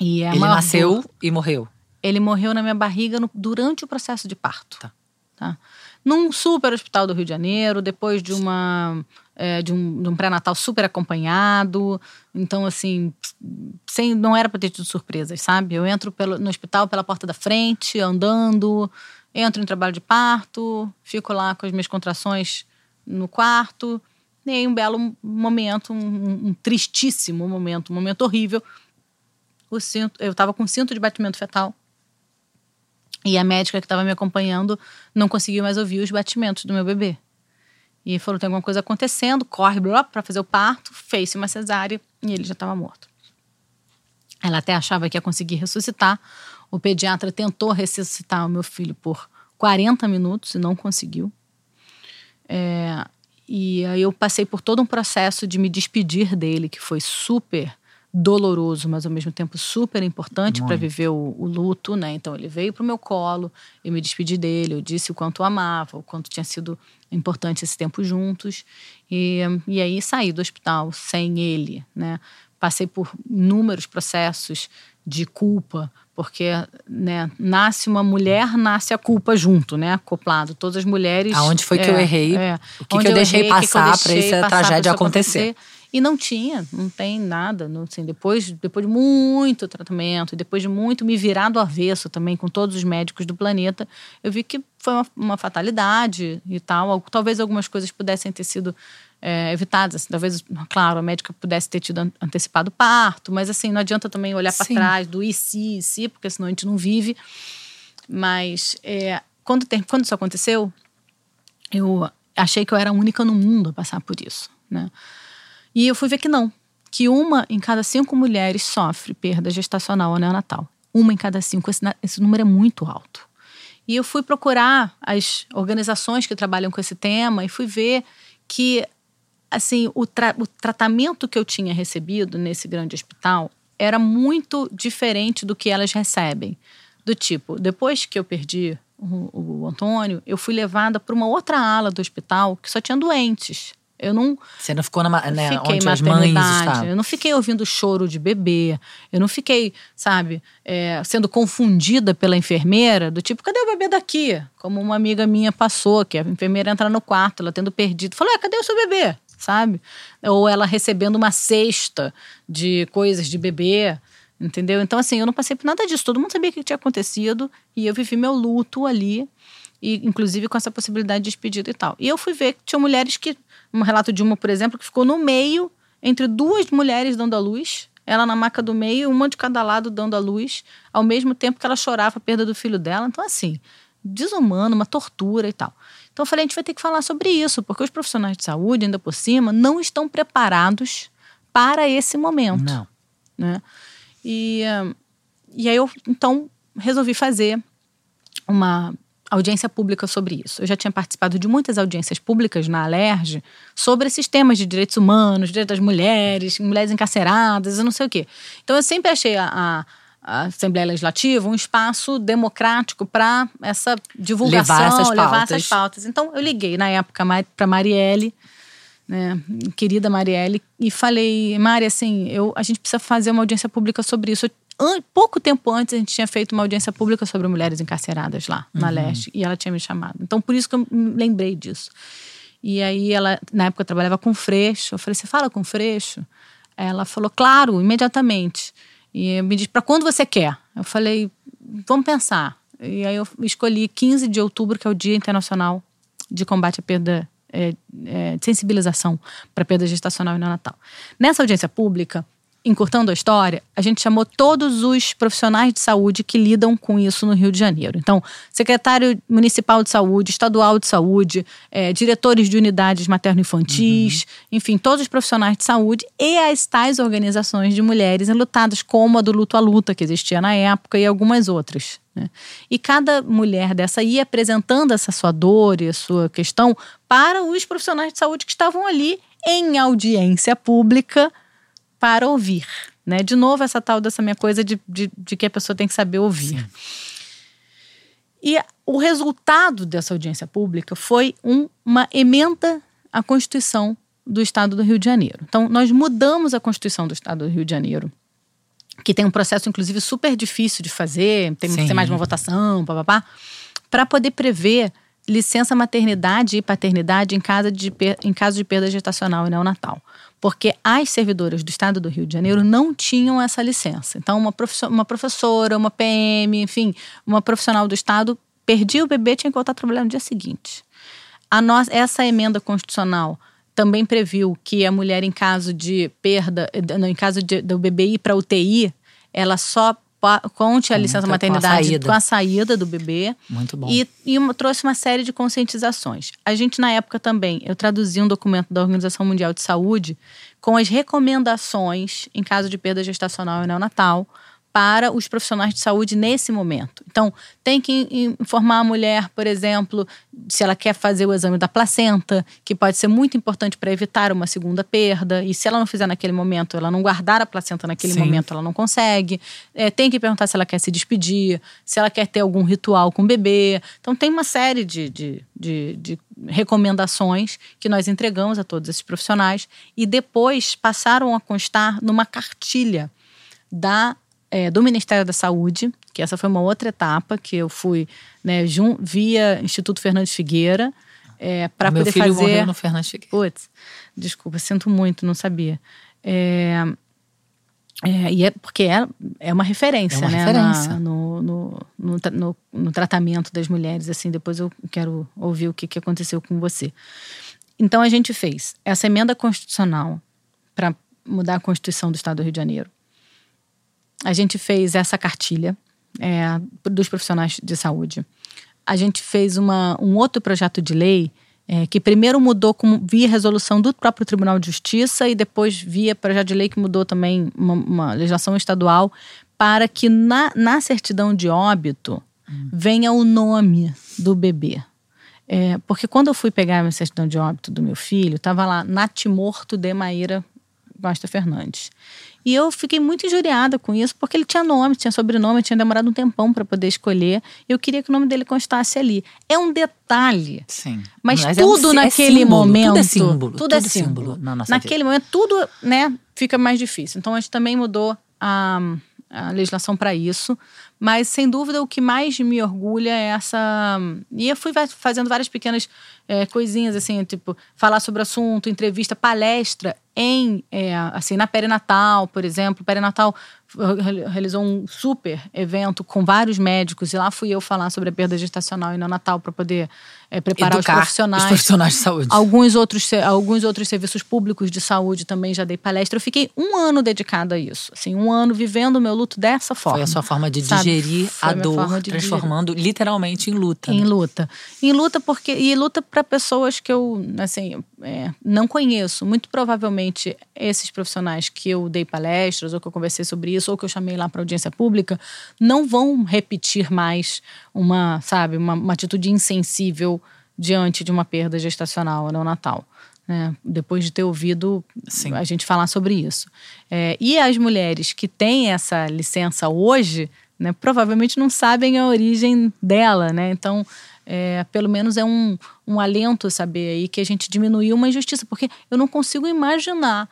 E é Ele nasceu e morreu? Ele morreu na minha barriga no, durante o processo de parto. Tá. tá. Num super hospital do Rio de Janeiro, depois de uma é, de um, de um pré-natal super acompanhado. Então, assim, sem, não era para ter tido surpresas, sabe? Eu entro pelo, no hospital pela porta da frente, andando, entro em trabalho de parto, fico lá com as minhas contrações no quarto. E aí, um belo momento, um, um tristíssimo momento, um momento horrível, o cinto, eu estava com cinto de batimento fetal. E a médica que estava me acompanhando não conseguiu mais ouvir os batimentos do meu bebê. E falou: tem alguma coisa acontecendo, corre para fazer o parto, fez uma cesárea e ele já estava morto. Ela até achava que ia conseguir ressuscitar. O pediatra tentou ressuscitar o meu filho por 40 minutos e não conseguiu. É, e aí eu passei por todo um processo de me despedir dele, que foi super doloroso, mas ao mesmo tempo super importante para viver o, o, luto, né? Então ele veio pro meu colo, eu me despedi dele, eu disse o quanto o amava, o quanto tinha sido importante esse tempo juntos. E, e aí saí do hospital sem ele, né? Passei por inúmeros processos de culpa, porque né, nasce uma mulher, nasce a culpa junto, né? Acoplado. Todas as mulheres. Aonde foi que é, eu errei? É, o que, que eu, eu deixei errei, passar para essa tragédia acontecer. acontecer. E não tinha, não tem nada. Não, assim, depois, depois de muito tratamento, depois de muito me virar do avesso também com todos os médicos do planeta, eu vi que foi uma, uma fatalidade e tal. Talvez algumas coisas pudessem ter sido é, evitadas. Assim, talvez, claro, a médica pudesse ter tido antecipado o parto, mas assim, não adianta também olhar para trás do e se, e se, porque senão a gente não vive. Mas é, quando, tem, quando isso aconteceu, eu achei que eu era a única no mundo a passar por isso, né? E eu fui ver que não. Que uma em cada cinco mulheres sofre perda gestacional ou neonatal. Uma em cada cinco. Esse, esse número é muito alto. E eu fui procurar as organizações que trabalham com esse tema e fui ver que assim o, tra o tratamento que eu tinha recebido nesse grande hospital era muito diferente do que elas recebem. Do tipo, depois que eu perdi o, o Antônio, eu fui levada para uma outra ala do hospital que só tinha doentes. Eu não. Você não ficou na, né, fiquei onde as mães estavam. Eu não fiquei ouvindo choro de bebê. Eu não fiquei, sabe, é, sendo confundida pela enfermeira, do tipo, cadê o bebê daqui? Como uma amiga minha passou, que a enfermeira entra no quarto, ela tendo perdido. Falou, cadê o seu bebê? sabe? Ou ela recebendo uma cesta de coisas de bebê, entendeu? Então, assim, eu não passei por nada disso. Todo mundo sabia o que tinha acontecido e eu vivi meu luto ali, e inclusive com essa possibilidade de despedida e tal. E eu fui ver que tinha mulheres que. Um relato de uma, por exemplo, que ficou no meio entre duas mulheres dando a luz. Ela na maca do meio, uma de cada lado dando a luz, ao mesmo tempo que ela chorava a perda do filho dela. Então, assim, desumano, uma tortura e tal. Então eu falei, a gente vai ter que falar sobre isso, porque os profissionais de saúde, ainda por cima, não estão preparados para esse momento. Não. Né? E, e aí eu, então, resolvi fazer uma audiência pública sobre isso. Eu já tinha participado de muitas audiências públicas na Alerj sobre esses temas de direitos humanos, direitos das mulheres, mulheres encarceradas, eu não sei o quê. Então eu sempre achei a, a a Assembleia Legislativa um espaço democrático para essa divulgação, levar essas, levar essas pautas. Então, eu liguei na época para Marielle, né, querida Marielle, e falei, Mari, assim, eu, a gente precisa fazer uma audiência pública sobre isso. Pouco tempo antes, a gente tinha feito uma audiência pública sobre mulheres encarceradas lá, na uhum. Leste, e ela tinha me chamado. Então, por isso que eu me lembrei disso. E aí, ela, na época, trabalhava com Freixo. Eu falei, você fala com Freixo? Ela falou, claro, imediatamente. E me diz, para quando você quer? Eu falei, vamos pensar. E aí eu escolhi 15 de outubro, que é o Dia Internacional de Combate à Perda, é, é, de Sensibilização para Perda Gestacional e Neonatal. Nessa audiência pública, encurtando a história, a gente chamou todos os profissionais de saúde que lidam com isso no Rio de Janeiro. Então, secretário municipal de saúde, estadual de saúde, é, diretores de unidades materno-infantis, uhum. enfim, todos os profissionais de saúde e as tais organizações de mulheres enlutadas, como a do Luto à Luta, que existia na época, e algumas outras. Né? E cada mulher dessa ia apresentando essa sua dor e a sua questão para os profissionais de saúde que estavam ali em audiência pública para ouvir. Né? De novo, essa tal dessa minha coisa de, de, de que a pessoa tem que saber ouvir. Sim. E o resultado dessa audiência pública foi um, uma emenda à Constituição do Estado do Rio de Janeiro. Então, nós mudamos a Constituição do Estado do Rio de Janeiro, que tem um processo, inclusive, super difícil de fazer, tem que ter mais uma votação, papapá, para poder prever licença maternidade e paternidade em caso de, em caso de perda gestacional e neonatal porque as servidoras do estado do Rio de Janeiro não tinham essa licença. Então, uma, uma professora, uma PM, enfim, uma profissional do estado perdia o bebê, tinha que voltar a trabalhar no dia seguinte. A nossa, essa emenda constitucional também previu que a mulher, em caso de perda, em caso de, do bebê ir para UTI, ela só conte a licença maternidade com a, com a, saída do bebê. Muito bom. E, e uma, trouxe uma série de conscientizações. A gente, na época também, eu traduzi um documento da Organização Mundial de Saúde com as recomendações em caso de perda gestacional e neonatal para os profissionais de saúde nesse momento. Então, tem que informar a mulher, por exemplo, se ela quer fazer o exame da placenta, que pode ser muito importante para evitar uma segunda perda. E se ela não fizer naquele momento, ela não guardar a placenta naquele Sim. momento, ela não consegue. É, tem que perguntar se ela quer se despedir, se ela quer ter algum ritual com o bebê. Então, tem uma série de, de, de, de recomendações que nós entregamos a todos esses profissionais e depois passaram a constar numa cartilha da é, do Ministério da Saúde, que essa foi uma outra etapa que eu fui né, jun, via Instituto Fernandes Figueira é, para poder filho fazer. Morreu no Fernandes Figueira. Putz, desculpa, sinto muito, não sabia. É, é, e é porque é, é uma referência, é uma né? Referência. Na, no, no, no, no, no, tratamento das mulheres. Assim, depois eu quero ouvir o que, que aconteceu com você. Então a gente fez essa emenda constitucional para mudar a Constituição do Estado do Rio de Janeiro a gente fez essa cartilha é, dos profissionais de saúde. A gente fez uma, um outro projeto de lei é, que primeiro mudou via resolução do próprio Tribunal de Justiça e depois via projeto de lei que mudou também uma, uma legislação estadual para que na, na certidão de óbito hum. venha o nome do bebê. É, porque quando eu fui pegar a minha certidão de óbito do meu filho, estava lá Natimorto de Maíra Costa Fernandes. E eu fiquei muito injuriada com isso, porque ele tinha nome, tinha sobrenome, tinha demorado um tempão para poder escolher. E eu queria que o nome dele constasse ali. É um detalhe. Sim. Mas, mas tudo é um, naquele é momento. Tudo é símbolo. Tudo, tudo é símbolo. símbolo na naquele vida. momento, tudo né, fica mais difícil. Então a gente também mudou a, a legislação para isso. Mas, sem dúvida, o que mais me orgulha é essa. E eu fui fazendo várias pequenas é, coisinhas, assim, tipo, falar sobre o assunto, entrevista, palestra em, é, assim, na Perinatal, por exemplo. Perinatal realizou um super evento com vários médicos e lá fui eu falar sobre a perda gestacional e neonatal para poder é, preparar Educar os profissionais. Os profissionais de saúde. Alguns outros, alguns outros serviços públicos de saúde também já dei palestra. Eu fiquei um ano dedicada a isso. Assim, um ano vivendo o meu luto dessa forma. Foi a sua forma de sabe? digerir Foi a dor, de transformando digerir. literalmente em luta. Em né? luta. Em luta porque e luta para pessoas que eu assim é, não conheço. Muito provavelmente esses profissionais que eu dei palestras ou que eu conversei sobre isso ou que eu chamei lá para audiência pública não vão repetir mais uma, sabe, uma, uma atitude insensível diante de uma perda gestacional neonatal. Né? Depois de ter ouvido Sim. a gente falar sobre isso. É, e as mulheres que têm essa licença hoje, né, provavelmente não sabem a origem dela, né? Então, é, pelo menos é um, um alento saber aí que a gente diminuiu uma injustiça, porque eu não consigo imaginar.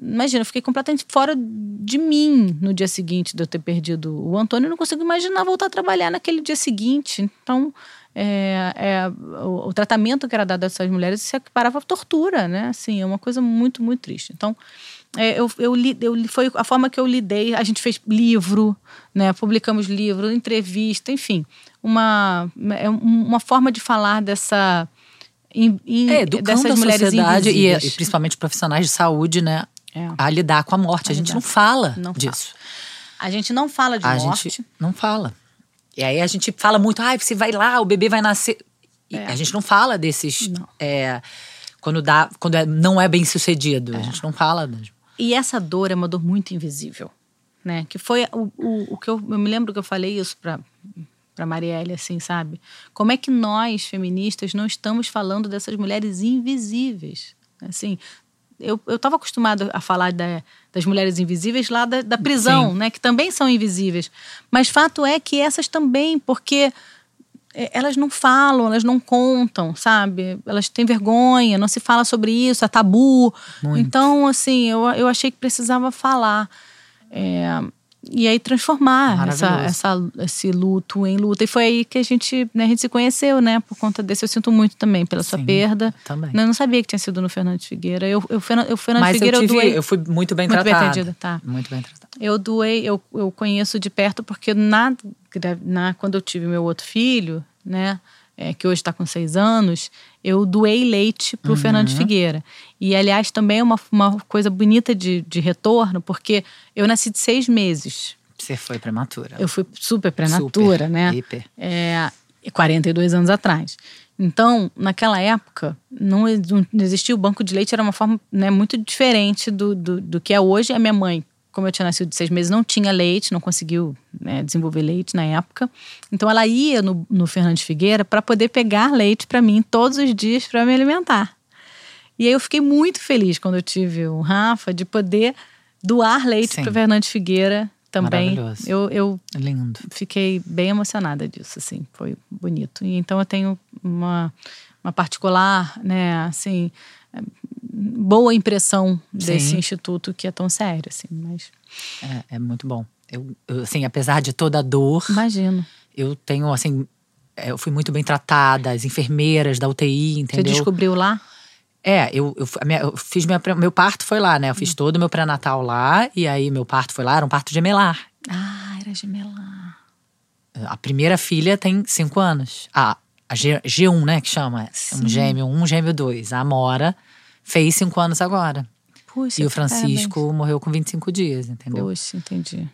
Imagina, eu fiquei completamente fora de mim no dia seguinte de eu ter perdido o Antônio. Eu não consigo imaginar voltar a trabalhar naquele dia seguinte. Então, é, é, o, o, tratamento que era dado a essas mulheres se equiparava à tortura, né? Assim, é uma coisa muito, muito triste. Então, é, eu, eu, eu, foi a forma que eu lidei. A gente fez livro, né? Publicamos livro, entrevista, enfim uma, é uma forma de falar dessa. In, in, é, dessas mulheres sociedade e, e, principalmente profissionais de saúde, né? É. A lidar com a morte. A, a gente não fala não disso. Fala. A gente não fala de a morte. gente não fala. E aí a gente fala muito, ah, você vai lá, o bebê vai nascer. É. A gente não fala desses. Não. É, quando dá, quando é, não é bem sucedido. A é. gente não fala. E essa dor é uma dor muito invisível. Né? Que foi o, o, o que eu, eu me lembro que eu falei isso para para Marielle, assim, sabe? Como é que nós, feministas, não estamos falando dessas mulheres invisíveis? Assim, eu estava acostumada a falar da, das mulheres invisíveis lá da, da prisão, Sim. né? Que também são invisíveis. Mas fato é que essas também, porque é, elas não falam, elas não contam, sabe? Elas têm vergonha, não se fala sobre isso, é tabu. Muito. Então, assim, eu, eu achei que precisava falar. É, e aí transformar essa, essa, esse luto em luta. E foi aí que a gente, né, a gente se conheceu, né? Por conta desse, eu sinto muito também pela sua Sim, perda. Também. Eu não sabia que tinha sido no Fernando Figueira. Eu, eu, eu Fernando Mas Figueira, eu, tive, eu doei. Eu fui muito bem muito tratada. Bem atendida, tá. Muito bem tratada. Eu doei, eu, eu conheço de perto, porque na, na, quando eu tive meu outro filho, né? É, que hoje está com seis anos, eu doei leite para o uhum. Fernando Figueira. E, aliás, também é uma, uma coisa bonita de, de retorno, porque eu nasci de seis meses. Você foi prematura. Eu fui super prematura, né? Hiper. É, 42 anos atrás. Então, naquela época, não, não existia o banco de leite, era uma forma né, muito diferente do, do, do, que é hoje. A minha mãe, como eu tinha nascido de seis meses, não tinha leite, não conseguiu né, desenvolver leite na época. Então, ela ia no, no Fernandes Figueira para poder pegar leite para mim todos os dias para me alimentar. E aí eu fiquei muito feliz quando eu tive o Rafa de poder doar leite para Fernandes Figueira também. Eu, eu Lindo. fiquei bem emocionada disso, assim, foi bonito. E então eu tenho uma, uma particular, né, assim, boa impressão desse Sim. instituto que é tão sério, assim, mas... É, é muito bom. Eu, eu, assim, apesar de toda a dor... Imagino. Eu tenho, assim, é, eu fui muito bem tratada, as enfermeiras da UTI, entendeu? Você descobriu lá? É, eu, eu, minha, eu fiz minha, meu parto foi lá, né? Eu fiz hum. todo o meu pré-natal lá, e aí meu parto foi lá, era um parto gemelar. Ah, era gemelar. A primeira filha tem cinco anos. Ah, a G, G1, né, que chama. Sim. Um gêmeo um, gêmeo dois. A Amora fez cinco anos agora. Puxa, e o Francisco parabéns. morreu com 25 dias, entendeu? Puxa, entendi.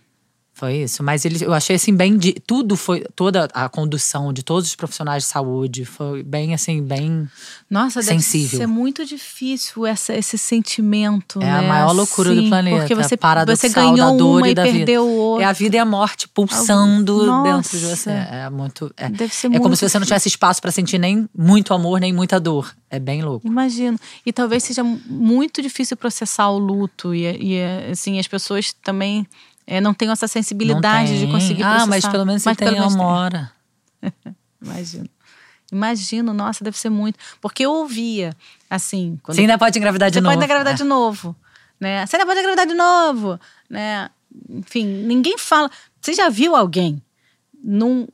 Foi isso. Mas ele, eu achei assim, bem. De, tudo foi. Toda a condução de todos os profissionais de saúde foi bem, assim, bem. Nossa, sensível. deve ser muito difícil essa, esse sentimento. É né? a maior loucura Sim, do planeta. Porque você, você ganhou uma e, e perdeu o outro. É a vida e a morte pulsando Nossa. dentro de você. É muito. É, deve ser é muito como se você não tivesse espaço para sentir nem muito amor, nem muita dor. É bem louco. Imagino. E talvez seja muito difícil processar o luto. E, e assim, as pessoas também é, não tenho essa sensibilidade de conseguir processar. Ah, mas pelo menos você mas tem amora. Imagino. Imagino, nossa, deve ser muito. Porque eu ouvia, assim. Quando você ainda pode engravidar de novo. Você pode engravidar é. de novo. Né? Você ainda pode engravidar de novo. Né? Enfim, ninguém fala. Você já viu alguém num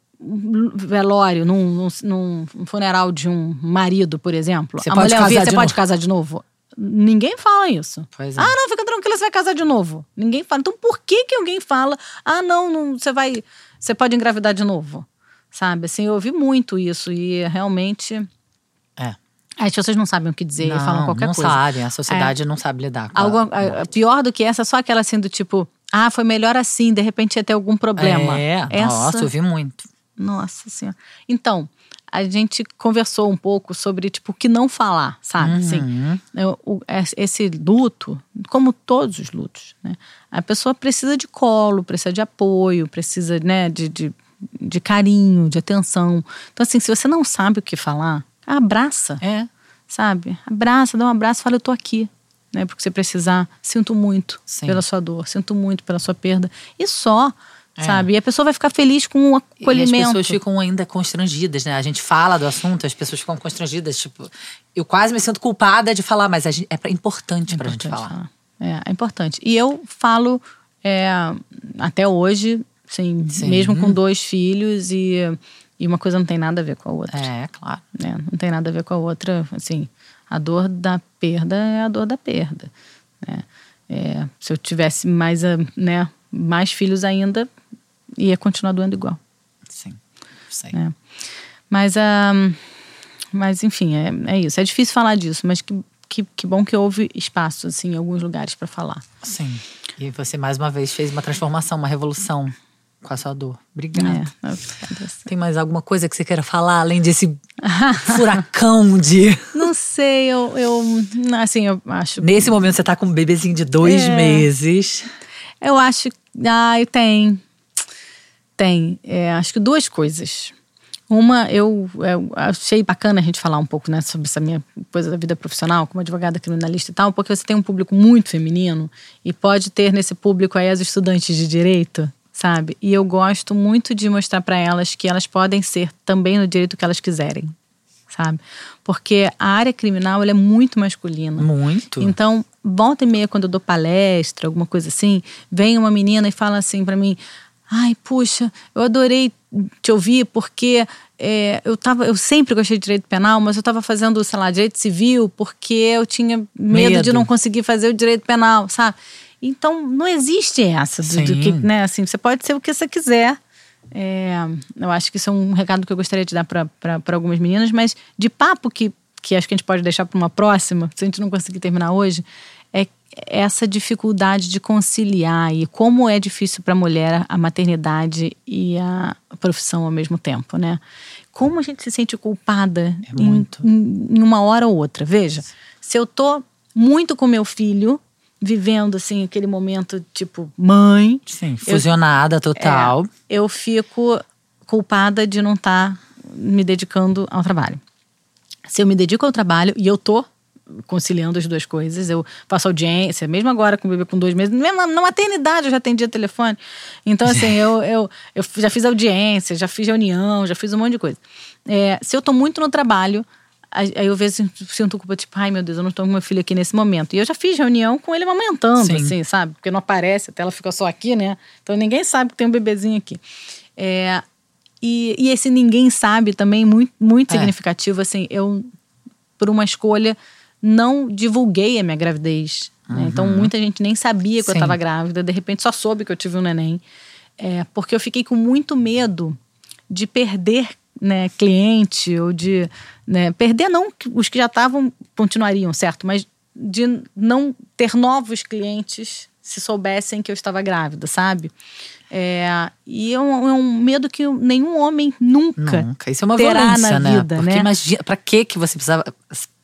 velório, num, num, num, funeral de um marido, por exemplo, você a pode mulher casar de você novo. pode casar de novo? Ninguém fala isso. É. Ah, não, fica tranquila, você vai casar de novo. Ninguém fala. Então, por que que alguém fala? Ah, não, não você vai, você pode engravidar de novo, sabe? Assim, eu ouvi muito isso e realmente É. as pessoas não sabem o que dizer não, e falam qualquer não coisa. É. sabem, a sociedade não sabe lidar com Algo, a- a- pior do que essa, só aquela assim do tipo, ah, foi melhor assim, de repente ia ter algum problema. É, essa, nossa, eu vi muito. nossa senhora. Então, a gente conversou um pouco sobre, tipo, o que não falar, sabe? Assim, Uhum. eu- o- es- esse luto, como todos os lutos, né? A pessoa precisa de colo, precisa de apoio, precisa, né, de, de, de carinho, de atenção. Então, assim, se você não sabe o que falar, abraça, É. sabe? Abraça, dá um abraço, fala, eu tô aqui. Né, porque você precisar, sinto muito Sim. pela sua dor, sinto muito pela sua perda. E só, É. sabe? E a pessoa vai ficar feliz com o E as acolhimento. pessoas ficam ainda constrangidas, né? A gente fala do assunto, as pessoas ficam constrangidas. Tipo, eu quase me sinto culpada de falar, mas a gente- é pra- importante pra gente importante falar. É, é importante. E eu falo é, até hoje, assim, Sim. mesmo com dois filhos, e, e uma coisa não tem nada a ver com a outra. É, claro. né? Não tem nada a ver com a outra. Assim, a dor da perda é a dor da perda. né? É, se eu tivesse mais, ah, né, mais filhos ainda, ia continuar doendo igual. Sim. Sei. É. Mas, ah, mas enfim, é, é isso. É difícil falar disso, mas que, que, que bom que houve espaço assim, em alguns lugares para falar. Sim. E você, mais uma vez, fez uma transformação, uma revolução com a sua dor. Obrigada. É. Tem mais alguma coisa que você queira falar, além desse furacão de. Não sei, eu, eu assim, eu acho. Nesse momento, você tá com um bebezinho de dois É. meses. Eu acho. Ai, tem. Tem. É, acho que duas coisas. Uma, eu, eu achei bacana a gente falar um pouco né, sobre essa minha coisa da vida profissional, como advogada criminalista e tal, porque você tem um público muito feminino e pode ter nesse público aí as estudantes de direito, sabe? E eu gosto muito de mostrar para elas que elas podem ser também no direito que elas quiserem, sabe? Porque a área criminal ela é muito masculina. Muito. Então, volta e meia, quando eu dou palestra, alguma coisa assim, vem uma menina e fala assim pra mim: Ai, puxa, eu adorei te ouvir porque é, eu, tava, eu sempre gostei de direito penal, mas eu estava fazendo, sei lá, direito civil porque eu tinha medo, Medo. de não conseguir fazer o direito penal, sabe? Então, não existe essa do, do que, né? Assim, você pode ser o que você quiser. É, eu acho que isso é um recado que eu gostaria de dar para algumas meninas, mas de papo que, que acho que a gente pode deixar para uma próxima, se a gente não conseguir terminar hoje, é essa dificuldade de conciliar e como é difícil para a mulher a maternidade e a profissão ao mesmo tempo, né? Como a gente se sente culpada É em, em, em uma hora ou outra. Veja, se eu tô muito com meu filho, vivendo assim aquele momento tipo mãe, Sim, fusionada total. é, eu fico culpada de não estar me dedicando ao trabalho. Se eu me dedico ao trabalho e eu tô conciliando as duas coisas, eu faço audiência, mesmo agora com o bebê com dois meses, mesmo na, na maternidade eu já atendia telefone. Então, assim, eu, eu, eu já fiz audiência, já fiz reunião, já fiz um monte de coisa. É, se eu tô muito no trabalho, aí eu vejo, sinto culpa, tipo, ai meu Deus, eu não estou com meu filho aqui nesse momento. E eu já fiz reunião com ele amamentando, Sim. assim, sabe? Porque não aparece, até ela fica só aqui, né? Então ninguém sabe que tem um bebezinho aqui. É, e, e esse ninguém sabe também, muito, muito É. significativo, assim, eu, por uma escolha, não divulguei a minha gravidez. né? Então muita gente nem sabia que eu Sim. estava grávida, de repente só soube que eu tive um neném. É, porque eu fiquei com muito medo de perder né, cliente ou de né, perder não os que já estavam continuariam certo mas de não ter novos clientes se soubessem que eu estava grávida sabe É, e é um, é um medo que nenhum homem nunca, Nunca. Isso é uma terá violência, na né? vida Porque né imagina, pra que que você precisava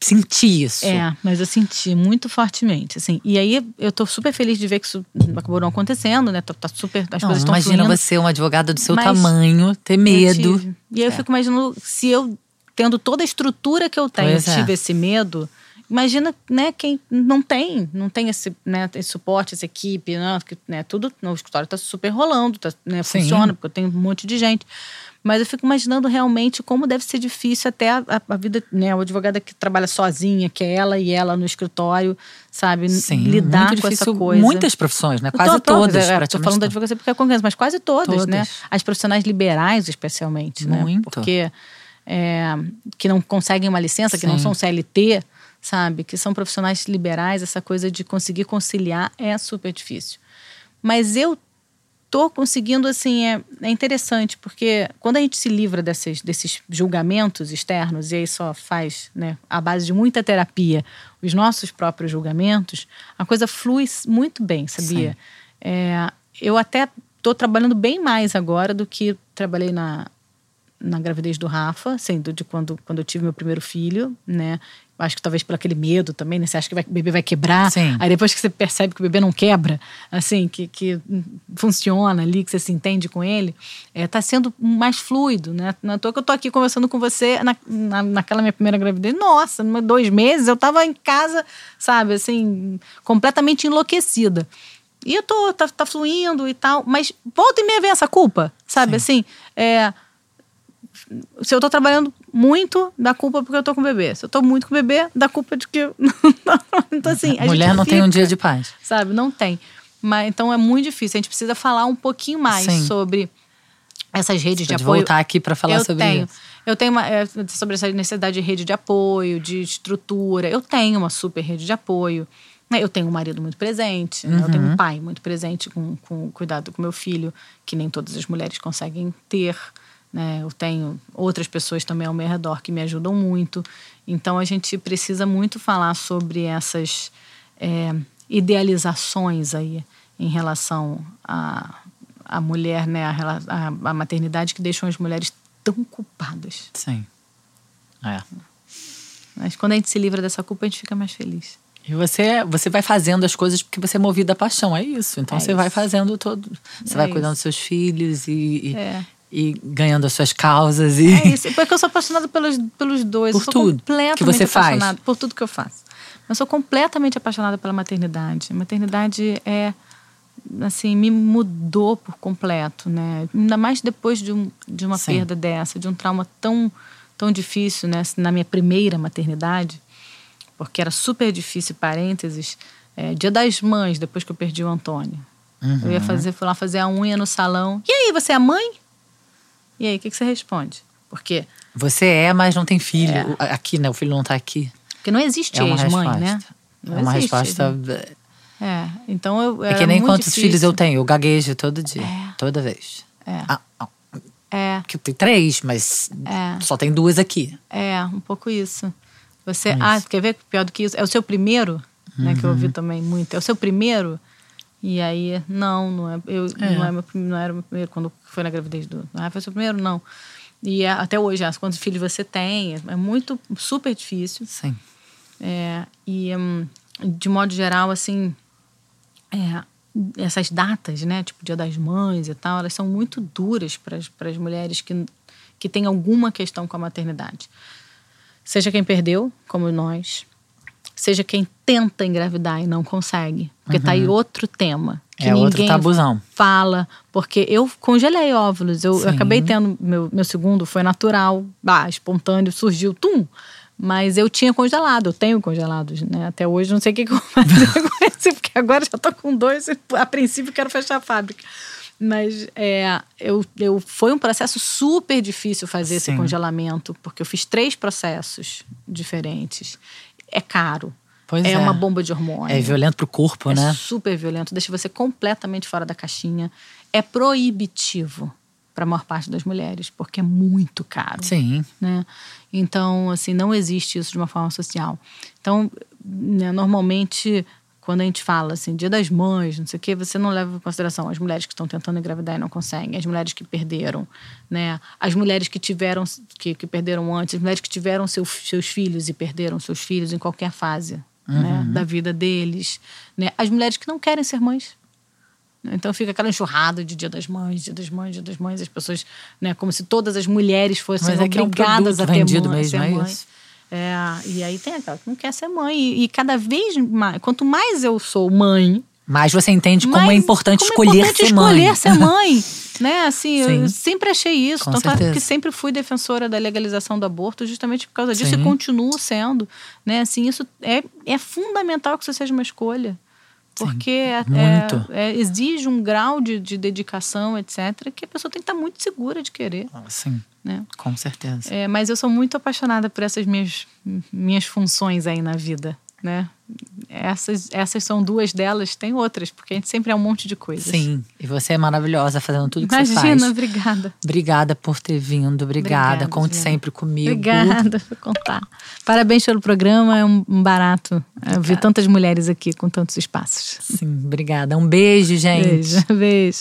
sentir isso? É, mas eu senti muito fortemente, assim. E aí eu tô super feliz de ver que isso acabou não acontecendo, né? Tá, tá super, as Não, coisas estão imagina fluindo. você, uma advogada do seu tamanho, ter medo. tive. E aí eu fico imaginando se eu, tendo toda a estrutura que eu tenho, Pois é. tive esse medo, imagina, né, quem não tem, não tem esse, né, esse suporte, essa equipe, né, né tudo no escritório está super rolando, tá, né, funciona, porque eu tenho um monte de gente. Mas eu fico imaginando realmente como deve ser difícil até a, a, vida, né? O advogada que trabalha sozinha, que é ela e ela no escritório, sabe? Sim, lidar com essa coisa. Muitas profissões, né? Quase tô, todas. É, Estou falando da advocacia porque é concorrência, mas quase todas, todas, né? As profissionais liberais, especialmente, né? Muito. né? Porque é, que não conseguem uma licença, Sim. que não são CLT, sabe? Que são profissionais liberais, essa coisa de conseguir conciliar é super difícil. Mas eu tô conseguindo, assim, é, é interessante, porque quando a gente se livra desses, desses julgamentos externos, e aí só faz, né, a base de muita terapia, os nossos próprios julgamentos, a coisa flui muito bem, sabia? É, eu até tô trabalhando bem mais agora do que trabalhei na, na gravidez do Rafa, assim, de quando, quando eu tive meu primeiro filho, né? Acho que talvez por aquele medo também, né? Você acha que vai, o bebê vai quebrar. Sim. Aí depois que você percebe que o bebê não quebra, assim, que, que funciona ali, que você se entende com ele, é, tá sendo mais fluido, né? Não é que eu tô aqui conversando com você na, na, naquela minha primeira gravidez. Nossa, dois meses eu tava em casa, sabe, assim, completamente enlouquecida. E eu tô, tá, tá fluindo e tal, mas volta e meia vem essa culpa, sabe, Sim. assim, é se eu tô trabalhando muito, dá culpa porque eu tô com bebê. Se eu tô muito com bebê, dá culpa de que. então, assim. A Mulher não fica, tem um dia de paz. Sabe? Não tem. Mas, então é muito difícil. A gente precisa falar um pouquinho mais Sim. sobre essas redes Você de apoio. voltar aqui para falar eu sobre tenho. isso. Eu tenho uma, é, sobre essa necessidade de rede de apoio, de estrutura. Eu tenho uma super rede de apoio. Eu tenho um marido muito presente, uhum. eu tenho um uhum. pai muito presente com, com cuidado com meu filho, que nem todas as mulheres conseguem ter. Né? Eu tenho outras pessoas também ao meu redor que me ajudam muito. Então a gente precisa muito falar sobre essas é, idealizações aí em relação à a, a mulher, né? A, a, a, maternidade que deixam as mulheres tão culpadas. Sim. É. Mas quando a gente se livra dessa culpa, a gente fica mais feliz. E você, você vai fazendo as coisas porque você é movida a paixão, é isso. Então é você isso. vai fazendo todo. Você é vai cuidando dos seus filhos e, e, é e ganhando as suas causas. E... É isso, porque eu sou apaixonada pelos, pelos dois. Por tudo que você faz. Por tudo que eu faço. Eu sou completamente apaixonada pela maternidade. A maternidade é, assim, me mudou por completo, né? Ainda mais depois de, um, de uma Sim. perda dessa, de um trauma tão, tão difícil, né? Na minha primeira maternidade, porque era super difícil, parênteses, é, dia das mães, depois que eu perdi o Antônio. Uhum. Eu ia fazer, fui lá fazer a unha no salão. E aí, você é mãe? E aí, o que, que você responde? Porque. Você é, mas não tem filho. É. Aqui, né? O filho não está aqui. Porque não existe é ex-mãe, né? Não é uma existe, resposta. É, então eu. É que nem quantos difícil. filhos eu tenho. Eu gaguejo todo dia. É. Toda vez. É. Ah, ah. É. Que eu tenho três, mas é. só tem duas aqui. É, um pouco isso. Você. É ah, isso. quer ver pior do que isso? É o seu primeiro, uhum. né? Que eu ouvi uhum. também muito. É o seu primeiro. E aí, não, não é. Eu, é. Não, é meu, não era o meu primeiro quando foi na gravidez do. Ah, foi o seu primeiro? Não. E é, até hoje, as quantos filhos você tem, é muito, super difícil. Sim. É, e, um, de modo geral, assim, é, essas datas, né, tipo Dia das Mães e tal, elas são muito duras para as mulheres que, que têm alguma questão com a maternidade. Seja quem perdeu, como nós, seja quem tenta engravidar e não consegue. Porque uhum. tá aí uhum. outro tema. Que é ninguém outro tabuzão. fala. Porque eu congelei óvulos. Eu, eu, acabei tendo. Meu, meu segundo foi natural, bah, espontâneo, surgiu, tum. Mas eu tinha congelado, eu tenho congelados, né? Até hoje não sei o que, que eu vou fazer com esse, porque agora já tô com dois e a princípio quero fechar a fábrica. Mas é, eu, eu, foi um processo super difícil fazer Sim. esse congelamento, porque eu fiz três processos diferentes é caro. Pois é, é, uma bomba de hormônio. É violento pro corpo, é né? É super violento, deixa você completamente fora da caixinha. É proibitivo para a maior parte das mulheres, porque é muito caro. Sim. Né? Então, assim, não existe isso de uma forma social. Então, né, normalmente quando a gente fala assim, dia das mães, não sei o quê, você não leva em consideração as mulheres que estão tentando engravidar e não conseguem, as mulheres que perderam, né? As mulheres que tiveram, que, que perderam antes, as mulheres que tiveram seu, seus filhos e perderam seus filhos em qualquer fase né, uhum. né, da vida deles, né? As mulheres que não querem ser mães. Então fica aquela enxurrada de Dia das Mães, Dia das Mães, Dia das Mães, as pessoas, né, como se todas as mulheres fossem Mas obrigadas é é um a ter mãe, mesmo, ser é mãe. Isso? É, e aí tem aquela que não quer ser mãe. E, e cada vez mais, quanto mais eu sou mãe, Mas você entende como mais- é importante como escolher é importante ser mãe. escolher ser mãe. né? Assim, Sim. eu sempre achei isso. Com Tanto é certeza. que sempre fui defensora da legalização do aborto justamente por causa disso Sim. e continuo sendo. Né? Assim, isso é, é fundamental que isso seja uma escolha. Porque é- é- é- exige um grau de, de dedicação, etc., que a pessoa tem que estar muito segura de querer. Sim, Né? com certeza. É, mas eu sou muito apaixonada por essas minhas, minhas funções aí na vida, né? Essas, essas são duas delas, tem outras, porque a gente sempre é um monte de coisas. Sim, e você é maravilhosa fazendo tudo que você Imagina, faz. obrigada. Obrigada por ter vindo, obrigada. Obrigada, Conte sempre comigo. Obrigada por contar. Parabéns pelo programa, é um barato. Vi tantas mulheres aqui com tantos espaços. Sim, obrigada. Um beijo, gente. Beijo, beijo.